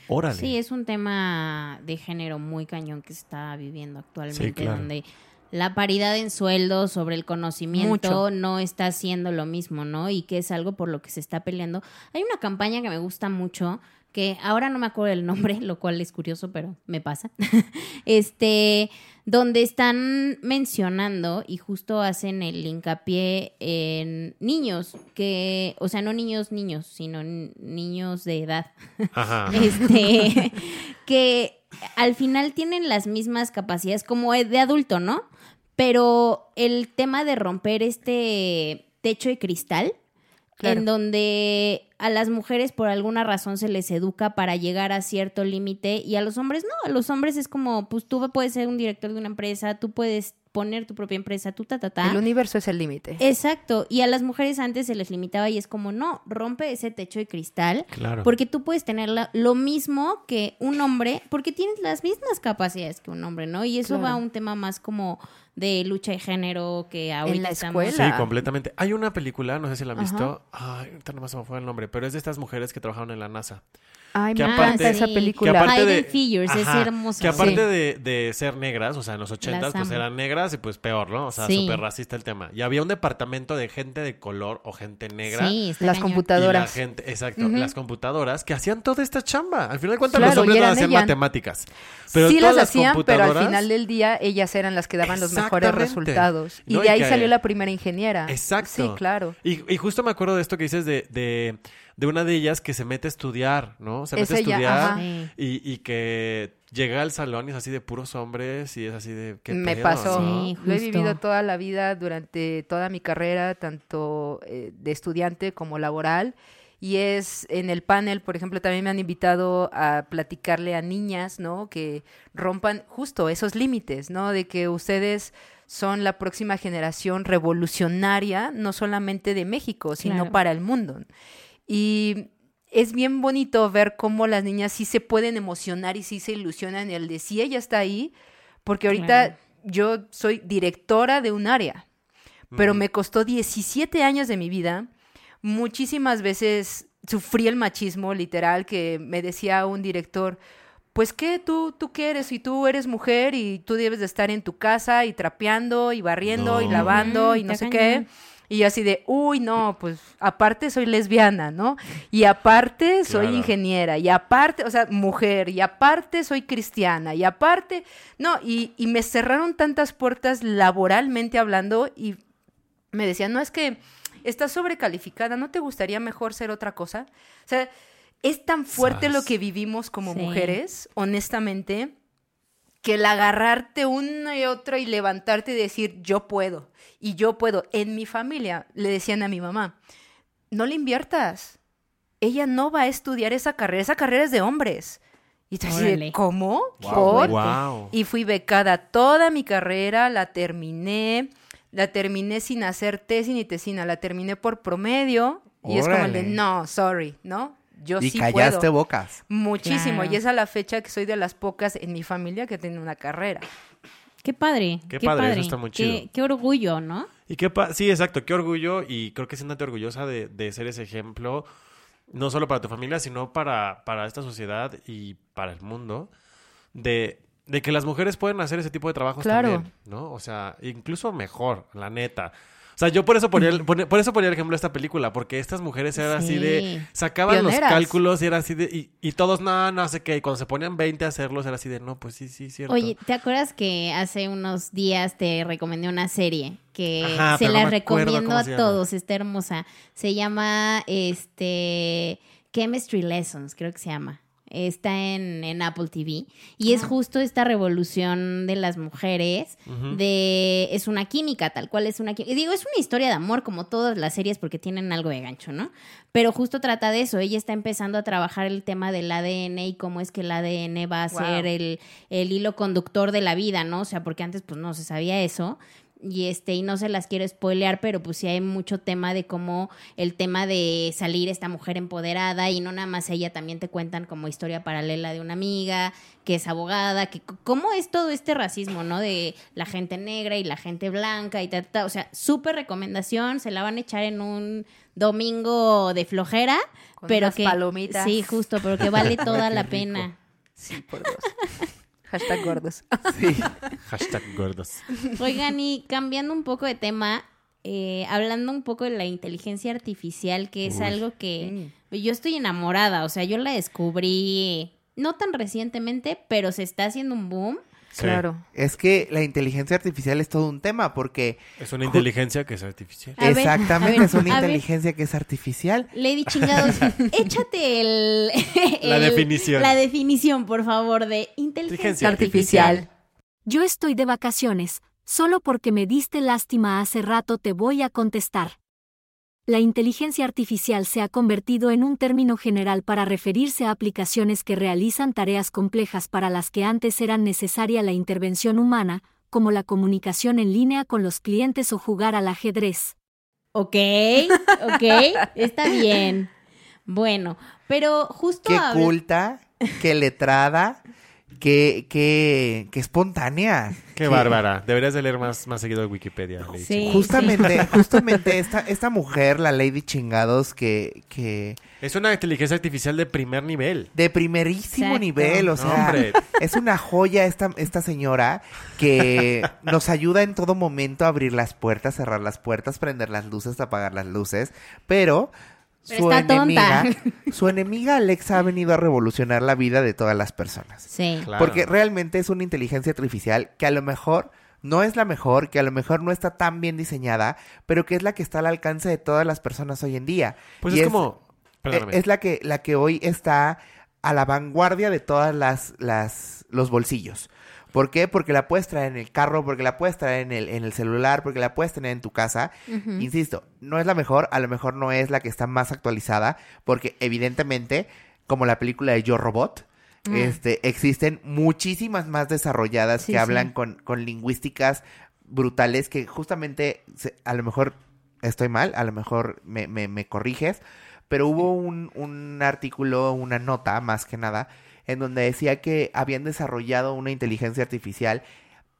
Órale. Sí, es un tema de género muy cañón que se está viviendo actualmente, Sí, claro. donde la paridad en sueldos sobre el conocimiento Mucho. no está haciendo lo mismo, ¿no? Y que es algo por lo que se está peleando. Hay una campaña que me gusta mucho, que ahora no me acuerdo el nombre, [laughs] lo cual es curioso, pero me pasa. [laughs] este, donde están mencionando y justo hacen el hincapié en niños, que, o sea, no niños niños, sino niños de edad Ajá. [laughs] este, [laughs] que al final tienen las mismas capacidades como de adulto, ¿no? Pero el tema de romper este techo de cristal, En donde a las mujeres por alguna razón se les educa para llegar a cierto límite y a los hombres no, a los hombres es como, pues tú puedes ser un director de una empresa, tú puedes poner tu propia empresa, tú ta, ta, ta. El universo es el límite. Exacto, y a las mujeres antes se les limitaba y es como, no, rompe ese techo de cristal Claro. porque tú puedes tener la- lo mismo que un hombre, porque tienes las mismas capacidades que un hombre, ¿no? Y eso Claro. va a un tema más como de lucha de género que ahorita la estamos- escuela. Sí, completamente. Hay una película, no sé si la han Ajá. visto. Ay, ahorita no me se me fue el nombre, pero es de estas mujeres que trabajaron en la NASA. Ay, Que me aparte- encanta esa sí. película. Que aparte de- Figures es Ajá, hermosa. Que aparte Sí. de, de ser negras, o sea, en los ochentas, pues eran negras y pues peor, ¿no? O sea, Sí. súper racista el tema. Y había un departamento de gente de color o gente negra. Sí, Las cañón. Y la computadoras. gente, exacto, Ujú. las computadoras que hacían toda esta chamba. Al final de cuentas, Claro, los hombres no hacían ellas. matemáticas. Pero sí todas las las hacían, pero al computadoras- final del día ellas eran las que daban los mejores resultados. Y No, de y ahí que- salió la primera ingeniera. Exacto. Sí, claro. Y, y justo me acuerdo de esto que dices de, de, de una de ellas que se mete a estudiar, ¿no? Se Es mete a ella, estudiar y, y que llega al salón y es así de puros hombres y es así de... ¿qué Me pedo, pasó. no? Sí, Lo he vivido toda la vida, durante toda mi carrera, tanto eh, de estudiante como laboral. Y es en el panel, por ejemplo, también me han invitado a platicarle a niñas, ¿no? Que rompan justo esos límites, ¿no? De que ustedes son la próxima generación revolucionaria, no solamente de México, sino Claro. para el mundo. Y es bien bonito ver cómo las niñas sí se pueden emocionar y sí se ilusionan el de si ella está ahí, porque ahorita Claro. yo soy directora de un área, pero me costó 17 años de mi vida. Muchísimas veces sufrí el machismo literal que me decía un director, pues qué, tú, tú qué eres, y tú eres mujer y tú debes de estar en tu casa y trapeando y barriendo y lavando y no sé qué. Y yo así de, uy, no, pues aparte soy lesbiana, ¿no? Y aparte soy Claro. ingeniera, y aparte, o sea, mujer, y aparte soy cristiana, y aparte, no, y, y me cerraron tantas puertas laboralmente hablando y me decían, no, es que estás sobrecalificada, ¿no te gustaría mejor ser otra cosa? O sea, es tan fuerte lo que vivimos como Sí. mujeres, honestamente, que el agarrarte una y otra y levantarte y decir, yo puedo, y yo puedo. En mi familia le decían a mi mamá, no le inviertas, ella no va a estudiar esa carrera, esa carrera es de hombres. Y Órale. ¿cómo? Wow, ¿Por? wow. Y fui becada toda mi carrera, la terminé, la terminé sin hacer tesis ni tesina, la terminé por promedio. Y es como el de, no, sorry, ¿no? Yo Y sí callaste puedo. bocas. Muchísimo. Claro. Y es a la fecha que soy de las pocas en mi familia que tiene una carrera. Qué padre. Qué padre, eso está muy Qué- chido. Qué, orgullo, ¿no? Y qué pa- sí, exacto, qué orgullo y creo que siéntate orgullosa de, de ser ese ejemplo, no solo para tu familia, sino para, para esta sociedad y para el mundo, de, de que las mujeres pueden hacer ese tipo de trabajos Claro. también, ¿no? O sea, incluso mejor, la neta. O sea, yo por eso ponía el, por eso ponía el ejemplo de esta película, porque estas mujeres eran así de, sacaban Pioneras. los cálculos y era así de, y, y todos, no, no sé qué, y cuando se ponían 20 a hacerlos era así de, no, pues sí, sí, cierto. Oye, ¿te acuerdas que hace unos días te recomendé una serie que Ajá, se la no recomiendo a todos? Está hermosa. Se llama este Chemistry Lessons, creo que se llama. Está en, en Apple TV. Y es justo esta revolución de las mujeres. De. Es una química, tal cual es una química. Y digo, es una historia de amor, como todas las series, porque tienen algo de gancho, ¿no? Pero justo trata de eso. Ella está empezando a trabajar el tema del ADN y cómo es que el ADN va a Wow. ser el, el hilo conductor de la vida, ¿no? O sea, porque antes pues no se sabía eso. Y este, y no se las quiero spoilear, pero pues sí hay mucho tema de cómo el tema de salir esta mujer empoderada y no nada más ella, también te cuentan como historia paralela de una amiga que es abogada, que cómo es todo este racismo, ¿no? De la gente negra y la gente blanca y ta, ta, ta. o sea, súper recomendación, se la van a echar en un domingo de flojera, Con pero unas que palomitas. sí, justo, pero que vale [laughs] toda la pena. Sí, por dos. Hashtag gordos. [laughs] Sí. Hashtag gordos. Oigan, y cambiando un poco de tema, eh, hablando un poco de la inteligencia artificial, que es Uy. algo que yo estoy enamorada, o sea, yo la descubrí no tan recientemente, pero se está haciendo un boom. Sí. Claro. Es que la inteligencia artificial es todo un tema porque Es una inteligencia que es artificial. A exactamente ver, es una ver. inteligencia que es artificial. Lady chingados, [laughs] échate el, La definición. La definición, por favor, de inteligencia Inteligencia Artificial. Yo estoy de vacaciones, solo porque me diste lástima hace rato te voy a contestar. La inteligencia artificial se ha convertido en un término general para referirse a aplicaciones que realizan tareas complejas para las que antes era necesaria la intervención humana, como la comunicación en línea con los clientes o jugar al ajedrez. Ok, ok, está bien. Bueno, pero justo Qué culta, qué letrada, qué, qué, qué espontánea. Qué bárbara. Deberías de leer más, más seguido de Wikipedia. Lady Sí. Justamente, [laughs] justamente esta, esta mujer, la Lady Chingados, que, que Es una inteligencia artificial de primer nivel. de primerísimo Exacto. nivel, o sea, hombre. es una joya esta, esta señora que nos ayuda en todo momento a abrir las puertas, cerrar las puertas, prender las luces, apagar las luces, pero Pero su está enemiga, tonta. [laughs] su enemiga Alexa ha venido a revolucionar la vida de todas las personas. Sí. Claro. Porque realmente es una inteligencia artificial que a lo mejor no es la mejor, que a lo mejor no está tan bien diseñada, pero que es la que está al alcance de todas las personas hoy en día. Pues Y es, como... Perdóname. es la que, la que hoy está a la vanguardia de todas las, las, los bolsillos. ¿Por qué? Porque la puedes traer en el carro, porque la puedes traer en el, en el celular, porque la puedes tener en tu casa. Insisto, no es la mejor, a lo mejor no es la que está más actualizada, porque evidentemente, como la película de Yo Robot, este, existen muchísimas más desarrolladas Sí, que hablan sí. con, con lingüísticas brutales que justamente, se- a lo mejor estoy mal, a lo mejor me, me, me corriges, pero hubo un, un artículo, una nota más que nada, en donde decía que habían desarrollado una inteligencia artificial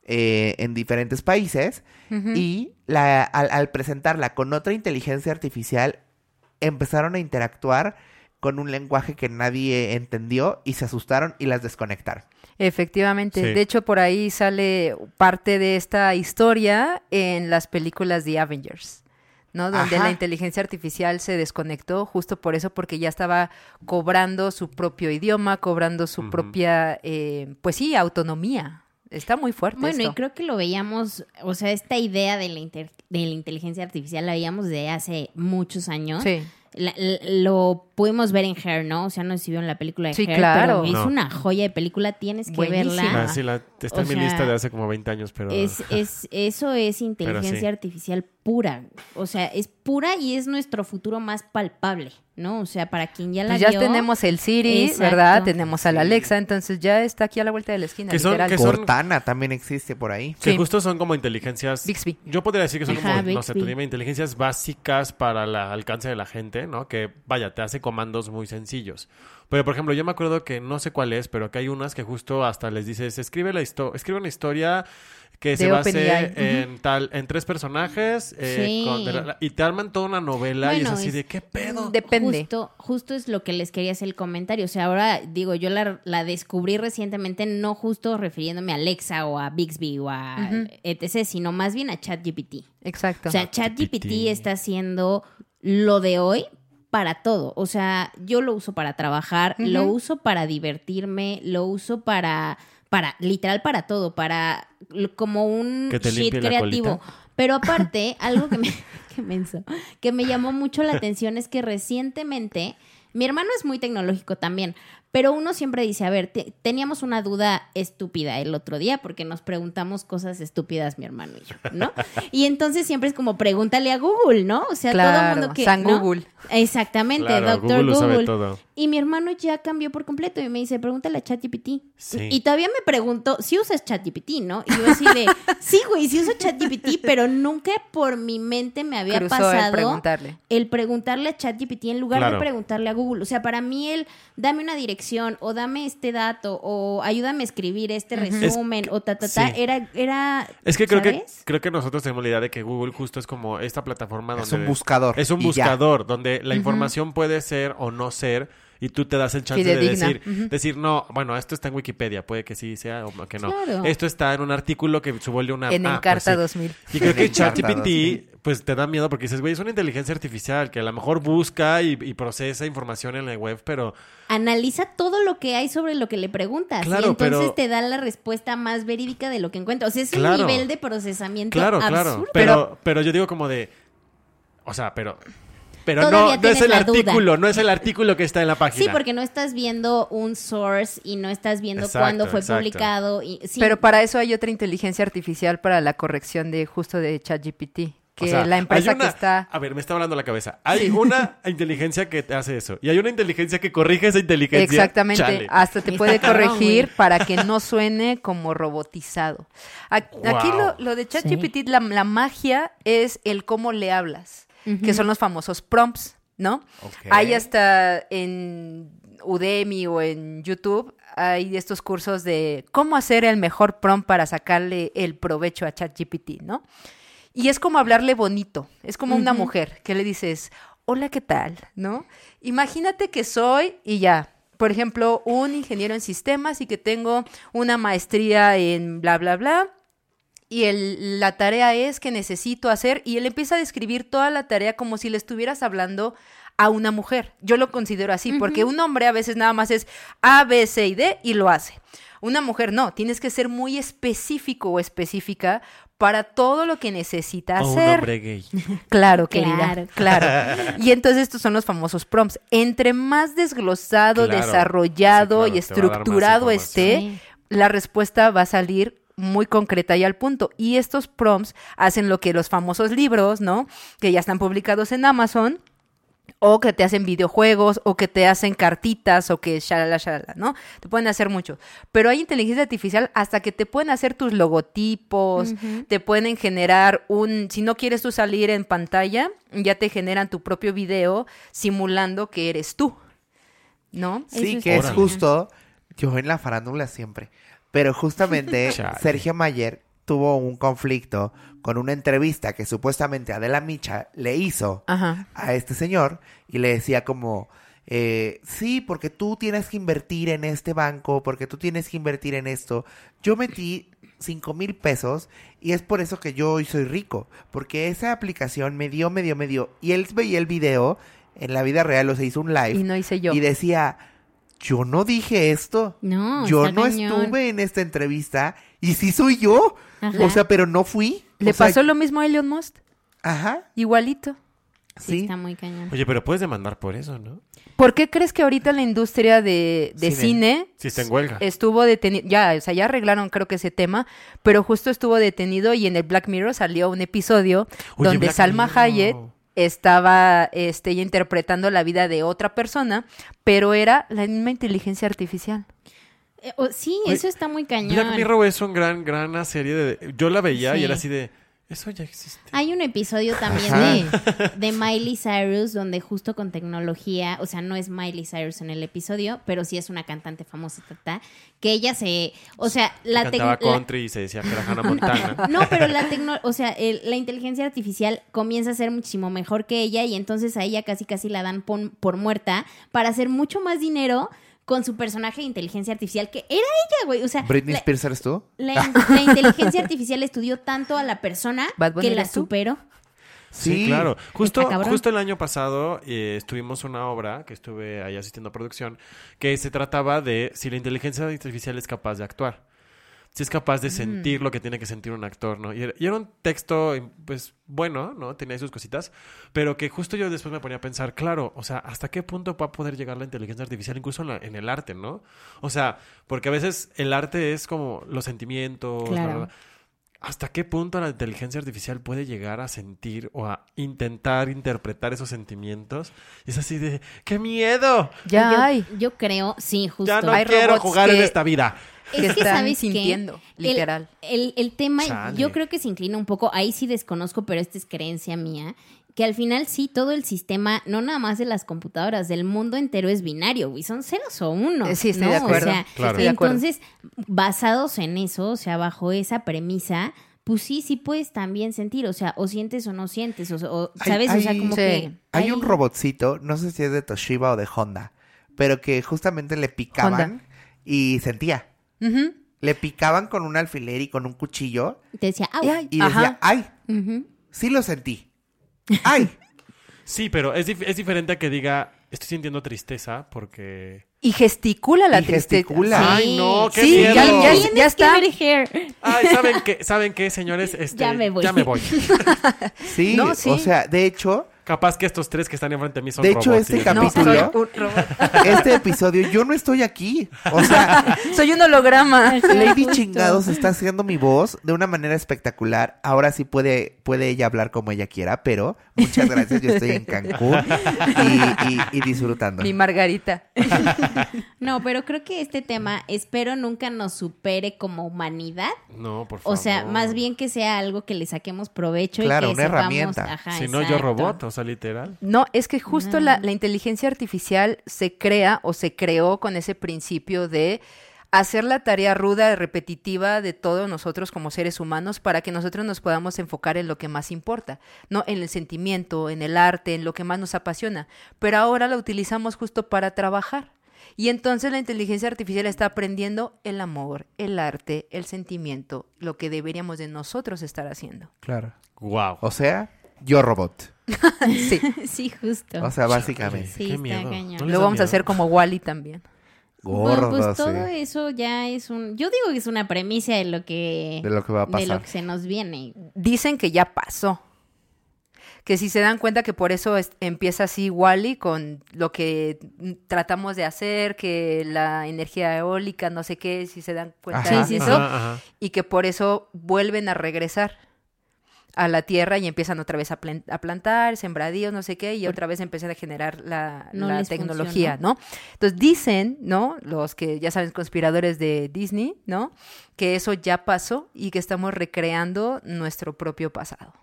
eh, en diferentes países y la, al, al presentarla con otra inteligencia artificial empezaron a interactuar con un lenguaje que nadie entendió y se asustaron y las desconectaron. Efectivamente. Sí. De hecho, por ahí sale parte de esta historia en las películas de Avengers. ¿No? Donde Ajá. la inteligencia artificial se desconectó justo por eso, porque ya estaba cobrando su propio idioma, cobrando su propia, eh, pues sí, autonomía. Está muy fuerte Bueno, esto. y creo que lo veíamos, o sea, esta idea de la, inter- de la inteligencia artificial la veíamos de hace muchos años. Sí. La- la- lo pudimos ver en Hair, ¿no? O sea, no sé si vieron la película de Sí, Hair, claro. pero es No. una joya de película, tienes que Buenísima. verla. Ah, sí, la- está O en mi lista de hace como 20 años, pero... Es, [laughs] es, eso es inteligencia sí. artificial pura. O sea, es pura y es nuestro futuro más palpable, ¿no? O sea, para quien ya la Pues ya vio. tenemos el Siri, Exacto. ¿verdad? Tenemos al Alexa, entonces ya está aquí a la vuelta de la esquina, Que son- literal. que son- Cortana también existe por ahí. Que Sí. justo son como inteligencias. Bixby. Yo podría decir que son Ajá, como, no sé, tú dime, inteligencias básicas para el alcance de la gente, ¿no? Que vaya, te hace comandos muy sencillos. Pero, por ejemplo, yo me acuerdo que no sé cuál es, pero que hay unas que justo hasta les dices, escribe la histo- escribe una historia que se base en tal, en tres personajes, eh, Sí. con- de y te arman toda una novela y es así es- de qué pedo. Depende. Justo, justo es lo que les quería hacer el comentario. O sea, ahora digo, yo la, la descubrí recientemente, no justo refiriéndome a Alexa o a Bixby o a Ujú. etc., sino más bien a ChatGPT. Exacto. O sea, ChatGPT. está haciendo lo de hoy para todo. O sea, yo lo uso para trabajar, lo uso para divertirme, lo uso para, para, literal para todo, para como un shit creativo. [laughs] Pero aparte, algo que me, [laughs] que menso, que me llamó mucho la atención es que recientemente, mi hermano es muy tecnológico también, pero uno siempre dice, a ver, te- teníamos una duda estúpida el otro día porque nos preguntamos cosas estúpidas mi hermano y yo, ¿no? [laughs] Y entonces siempre es como pregúntale a Google, ¿no? O sea, todo el mundo que San ¿no? Google. Exactamente, Claro, doctor Google Google. lo sabe todo. Y mi hermano ya cambió por completo y me dice, pregúntale a ChatGPT. Sí. Y todavía me preguntó, si usas ChatGPT, ¿no? Y yo así de, [laughs] sí, güey, sí uso ChatGPT, pero nunca por mi mente me había Cruzó el pasado preguntarle. el preguntarle a ChatGPT en lugar Claro. de preguntarle a Google. O sea, para mí el dame una dirección o dame este dato o ayúdame a escribir este resumen o ta, ta, ta, sí. era, era, Es que creo que creo que nosotros tenemos la idea de que Google justo es como esta plataforma donde Es un buscador. Es un ya. buscador donde la información puede ser o no ser y tú te das el chance de decir, decir, no, bueno, esto está en Wikipedia, puede que sí sea o que no. Claro. Esto está en un artículo que subió una... En ah, Encarta pues sí. 2000. Y creo En que ChatGPT, 2000. pues te da miedo porque dices, güey, es una inteligencia artificial que a lo mejor busca y, y procesa información en la web, pero analiza todo lo que hay sobre lo que le preguntas. Claro, y entonces pero- te da la respuesta más verídica de lo que encuentra. O sea, es un Claro. nivel de procesamiento claro, absurdo. claro. Pero, pero yo digo como de, o sea, pero... Pero no, no es el duda. artículo, no es el artículo que está en la página. Sí, porque no estás viendo un source y no estás viendo Exacto, cuándo fue exacto. publicado. Y, sí, Pero para eso hay otra inteligencia artificial para la corrección de justo de ChatGPT. Que O sea, la empresa hay una- que está... A ver, me está hablando la cabeza. Hay una inteligencia que te hace eso. Y hay una inteligencia que corrige esa inteligencia. Exactamente, Chale. hasta te puede corregir para que no suene como robotizado. Aquí Wow. lo, lo de ChatGPT, la, la magia es el cómo le hablas, que son los famosos prompts, ¿no? Hay hasta en Udemy o en YouTube hay estos cursos de cómo hacer el mejor prompt para sacarle el provecho a ChatGPT, ¿no? Y es como hablarle bonito, es como una mujer que le dices, hola, ¿qué tal? ¿No? Imagínate que soy y ya, por ejemplo, un ingeniero en sistemas y que tengo una maestría en bla, bla, bla. Y el- la tarea es que necesito hacer, y él empieza a describir toda la tarea como si le estuvieras hablando a una mujer. Yo lo considero así, porque un hombre a veces nada más es A, B, C y D y lo hace. Una mujer no, tienes que ser muy específico o específica para todo lo que necesita O un hacer. hombre gay. [laughs] Claro, querida. Claro. Claro. [laughs] Y entonces estos son los famosos prompts. Entre más desglosado, Claro. desarrollado Sí, claro, y estructurado esté, la respuesta va a salir muy concreta y al punto. Y estos prompts hacen lo que los famosos libros, ¿no? Que ya están publicados en Amazon. O que te hacen videojuegos, o que te hacen cartitas, o que shalala, shalala, ¿no? Te pueden hacer mucho. Pero hay inteligencia artificial hasta que te pueden hacer tus logotipos, te pueden generar un, si no quieres tú salir en pantalla, ya te generan tu propio video simulando que eres tú, ¿no? Sí, Eso que es justo yo en la farándula siempre. Pero justamente. [laughs] Sergio Mayer tuvo un conflicto con una entrevista que supuestamente Adela Micha le hizo Ajá. a este señor y le decía como, eh, sí, porque tú tienes que invertir en este banco, porque tú tienes que invertir en esto. Yo metí cinco mil pesos y es por eso que yo hoy soy rico, porque esa aplicación me dio, me dio, me dio. Y él veía el video en la vida real, o se hizo un live Y no hice yo. y decía, yo no dije esto. No, yo no cañón. estuve en esta entrevista y sí soy yo. Ajá. O sea, pero no fui. Le O sea, pasó lo mismo a Elon Musk, Ajá, igualito. Sí, sí. está muy cañón. Oye, pero puedes demandar por eso, ¿no? ¿Por qué crees que ahorita la industria de, de Cine. cine, Si está en huelga. estuvo detenido? Ya, o sea, ya arreglaron creo que ese tema, pero justo estuvo detenido y en el Black Mirror salió un episodio Oye, donde Black Salma Mirror. Hayek estaba este, ella interpretando la vida de otra persona, pero era la misma inteligencia artificial. Eh, oh, sí, Oye, eso está muy cañón. Black Mirror es una gran, gran serie de... Yo la veía y era así de... Eso ya existe. Hay un episodio también de, de Miley Cyrus donde justo con tecnología, o sea, no es Miley Cyrus en el episodio, pero sí es una cantante famosa, tata, que ella se, o sea, la Cantaba tec- la- country y se decía que era Hannah Montana. [laughs] No, pero la tecno, o sea, el- la inteligencia artificial comienza a ser muchísimo mejor que ella y entonces a ella casi casi la dan pon- por muerta para hacer mucho más dinero con su personaje de inteligencia artificial que era ella, güey. O sea, Britney la, Spears eres tú. la- [laughs] la inteligencia artificial estudió tanto a la persona que la superó. Sí, Sí. claro. Justo, justo el año pasado eh, estuvimos una obra que estuve ahí asistiendo a producción que se trataba de si la inteligencia artificial es capaz de actuar. Si es capaz de sentir lo que tiene que sentir un actor, ¿no? Y era, y era un texto, pues, bueno, ¿no? Tenía sus cositas, pero que justo yo después me ponía a pensar, claro, o sea, ¿hasta qué punto va a poder llegar la inteligencia artificial incluso en, la- en el arte, ¿no? O sea, porque a veces el arte es como los sentimientos, Claro. bla, bla, bla. ¿Hasta qué punto la inteligencia artificial puede llegar a sentir o a intentar interpretar esos sentimientos? Y es así de, ¡qué miedo! Ya yo, hay. yo creo, sí, justo. Ya no Hay quiero robots jugar en que- esta vida. Que Es que están sabes sintiendo, El- literal. El, el tema, Chale. yo creo que se inclina un poco, ahí sí desconozco, pero esta es creencia mía, que al final sí, todo el sistema, no nada más de las computadoras, del mundo entero es binario, güey, son ceros o unos. Eh, sí, estoy ¿no? de acuerdo. O sea, Claro. Entonces, basados en eso, o sea, bajo esa premisa, pues sí, sí puedes también sentir, o sea, o sientes o no sientes, o, o, Hay- ¿sabes? o sea, como sí. que... Hay un robotcito, no sé si es de Toshiba o de Honda, pero que justamente le picaban Honda. y sentía. Le picaban con un alfiler y con un cuchillo Te decía, "Au". Ay, y Ajá. decía, ay, sí lo sentí. Ay, [laughs] Sí, pero es, dif- es diferente a que diga, estoy sintiendo tristeza porque... Y gesticula la Y tristeza. gesticula. ¡Ay, no! ¡Qué Sí, miedo! ya- ya- Tienes ya está. Ay, ¿saben qué, [laughs] ¿saben qué, señores? Este, Ya me voy. Ya me voy. [laughs] sí, No, sí. o sea, de hecho, Capaz que estos tres que están enfrente de mí son De hecho, robots este No, capítulo- soy un robot. [laughs] este episodio yo no estoy aquí. O sea, [laughs] Soy un holograma. Lady. Chingados está haciendo mi voz de una manera espectacular. Ahora sí puede, puede ella hablar como ella quiera, pero muchas gracias. Yo estoy en Cancún y, y- y disfrutando. Mi Margarita. [laughs] No, pero creo que este tema, espero nunca nos supere como humanidad. No, por favor. O sea, más bien que sea algo que le saquemos provecho Claro, y que una sepamos- herramienta. ajá, Si no, yo robot. O sea, literal. No, es que justo la, la inteligencia artificial se crea o se creó con ese principio de hacer la tarea ruda, repetitiva de todos nosotros como seres humanos para que nosotros nos podamos enfocar en lo que más importa, ¿no? En el sentimiento, en el arte, en lo que más nos apasiona. Pero ahora la utilizamos justo para trabajar. Y entonces la inteligencia artificial está aprendiendo el amor, el arte, el sentimiento, lo que deberíamos de nosotros estar haciendo. Claro. Wow. O sea, yo robot. [laughs] Sí. [laughs] Sí, justo. O sea, básicamente. Sí, Qué está miedo. cañón. ¿No Lo vamos a hacer como Wally también. Gordo, bueno, pues todo sí. eso ya es un... Yo digo que es una premisa de lo que... De lo que va a de pasar. lo que se nos viene. Dicen que ya pasó. Que si se dan cuenta que por eso es- empieza así Wally con lo que tratamos de hacer, que la energía eólica, no sé qué, si se dan cuenta Ajá. de Sí, sí, eso, Ajá, ajá. y que por eso vuelven a regresar a la tierra y empiezan otra vez a, plen- a plantar, sembradíos, no sé qué, y otra vez empiezan a generar la, No la les tecnología. ¿no? Entonces dicen, ¿no? Los que ya saben, conspiradores de Disney, ¿no? Que eso ya pasó y que estamos recreando nuestro propio pasado.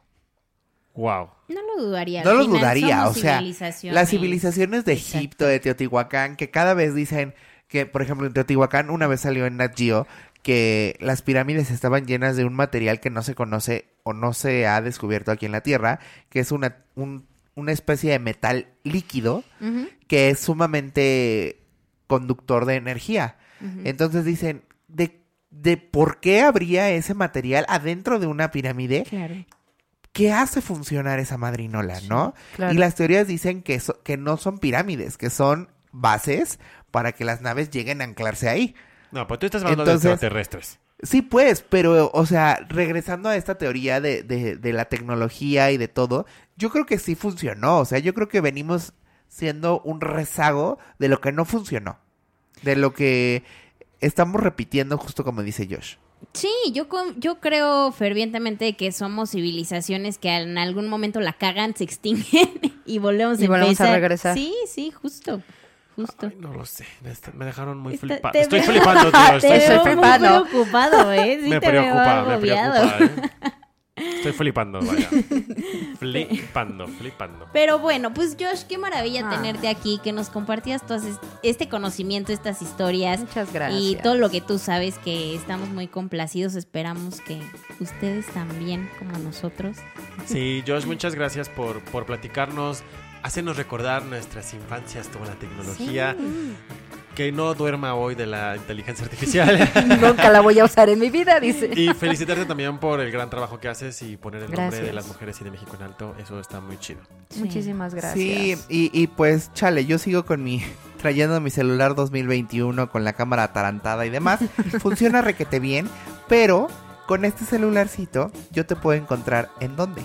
Wow. No lo dudaría. No lo final dudaría, o sea, civilizaciones. las civilizaciones de Exacto. Egipto, de Teotihuacán, que cada vez dicen que, por ejemplo, en Teotihuacán una vez salió en Nat Geo que las pirámides estaban llenas de un material que no se conoce o no se ha descubierto aquí en la Tierra, que es una, un- una especie de metal líquido que es sumamente conductor de energía. Entonces dicen, de, de por qué habría ese material adentro de una pirámide Claro. ¿qué hace funcionar esa madrinola, no? claro. Y las teorías dicen que, so- que no son pirámides, que son bases para que las naves lleguen a anclarse ahí. No, pues tú estás hablando Entonces- de extraterrestres. Sí, pues, pero, o sea, regresando a esta teoría de, de, de la tecnología y de todo, yo creo que sí funcionó. O sea, yo creo que venimos siendo un rezago de lo que no funcionó. De lo que estamos repitiendo, justo como dice Josh. Sí, yo, con- yo creo fervientemente que somos civilizaciones que en algún momento la cagan, se extinguen [laughs] y volvemos, Y volvemos a empezar. regresar. Sí, sí, justo. Justo. Ay, no lo sé. Me dejaron muy Está- flipado. te Estoy veo- flipando, [laughs] tío. Te Estoy, Estoy muy flipando. preocupado, ¿eh? [laughs] Sí me te veo preocupa, me preocupa. ¿eh? [laughs] Estoy flipando, vaya. flipando, flipando. Pero bueno, pues Josh, qué maravilla Ah. tenerte aquí, que nos compartías todo es- este conocimiento, estas historias. Muchas gracias. Y todo lo que tú sabes, que estamos muy complacidos. Esperamos que ustedes también, como nosotros. Sí, Josh, muchas gracias por, por platicarnos, hacernos recordar nuestras infancias con la tecnología. Que no duerma hoy de la inteligencia artificial. [laughs] Nunca la voy a usar en mi vida, dice. y felicitarte también por el gran trabajo que haces y poner el nombre de las mujeres y de México en alto. Eso está muy chido. Sí. Muchísimas gracias. Sí, y, y pues, chale, yo sigo con mi, [laughs] trayendo mi celular 2021 con la cámara atarantada y demás. [laughs] Funciona requete bien, pero con este celularcito yo te puedo encontrar en dónde.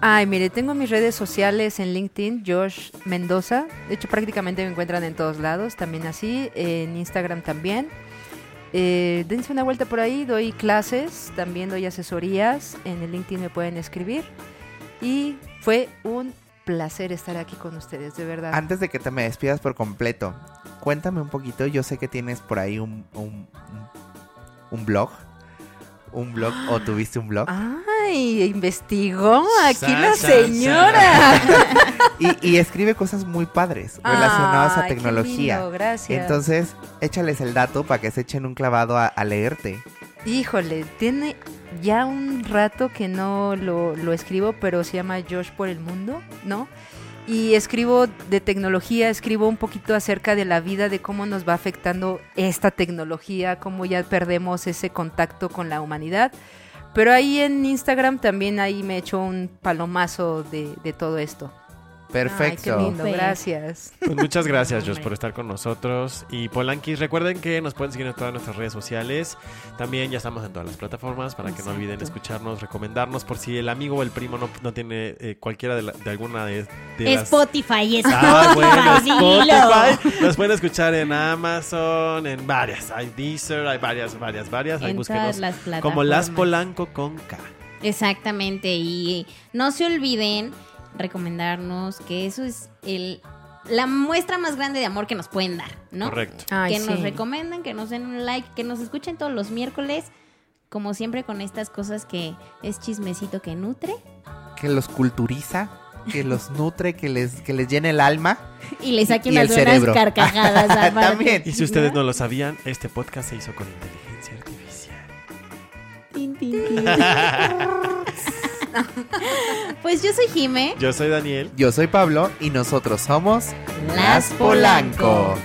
Ay, mire, tengo mis redes sociales en LinkedIn, Josh Mendoza. De hecho, prácticamente me encuentran en todos lados, también así. En Instagram también. Eh, dense una vuelta por ahí, doy clases, también doy asesorías. En el LinkedIn me pueden escribir. Y fue un placer estar aquí con ustedes, de verdad. Antes de que te me despidas por completo, cuéntame un poquito. Yo sé que tienes por ahí un, un, blog. Un blog o tuviste un blog. Ay, investigó aquí Sa, la sa, señora. [laughs] Y, y escribe cosas muy padres relacionadas a Ay, tecnología. lindo, gracias. Entonces, échales el dato para que se echen un clavado a, a leerte. Híjole, tiene ya un rato que no lo, lo escribo, pero se llama Josh por el Mundo, ¿no? Y escribo de tecnología, escribo un poquito acerca de la vida, de cómo nos va afectando esta tecnología, cómo ya perdemos ese contacto con la humanidad. Pero ahí en Instagram también ahí me echo un palomazo de, de todo esto. Perfecto. Ay, qué lindo, gracias. Pues muchas gracias, Josh, por [laughs] estar con nosotros. Y Polankis, recuerden que nos pueden seguir en todas nuestras redes sociales. También ya estamos en todas las plataformas para que no olviden escucharnos, recomendarnos. Por si el amigo o el primo no, no tiene eh, cualquiera de, la- de alguna de, de las... Spotify, Spotify, Ah, bueno. Spotify. Nos pueden escuchar en Amazon, en varias. Hay Deezer, hay varias, varias, varias. Ahí En búsquenos todas las plataformas. como Las Polanco con K. Exactamente, y no se olviden recomendarnos, que eso es el la muestra más grande de amor que nos pueden dar, ¿no? Correcto. Que nos recomiendan, que nos den un like, que nos escuchen todos los miércoles, como siempre con estas cosas que es chismecito que nutre. Que los culturiza, que los [laughs] nutre, que les, que les llene el alma. Y les saquen las buenas carcajadas. [laughs] Aparte, También. Y si ustedes ¿no? lo sabían, este podcast se hizo con inteligencia artificial. Tin, tin, tin. [laughs] [laughs] pues yo soy Jime. Yo soy Daniel. Yo soy Pablo. Y nosotros somos Las Polanco.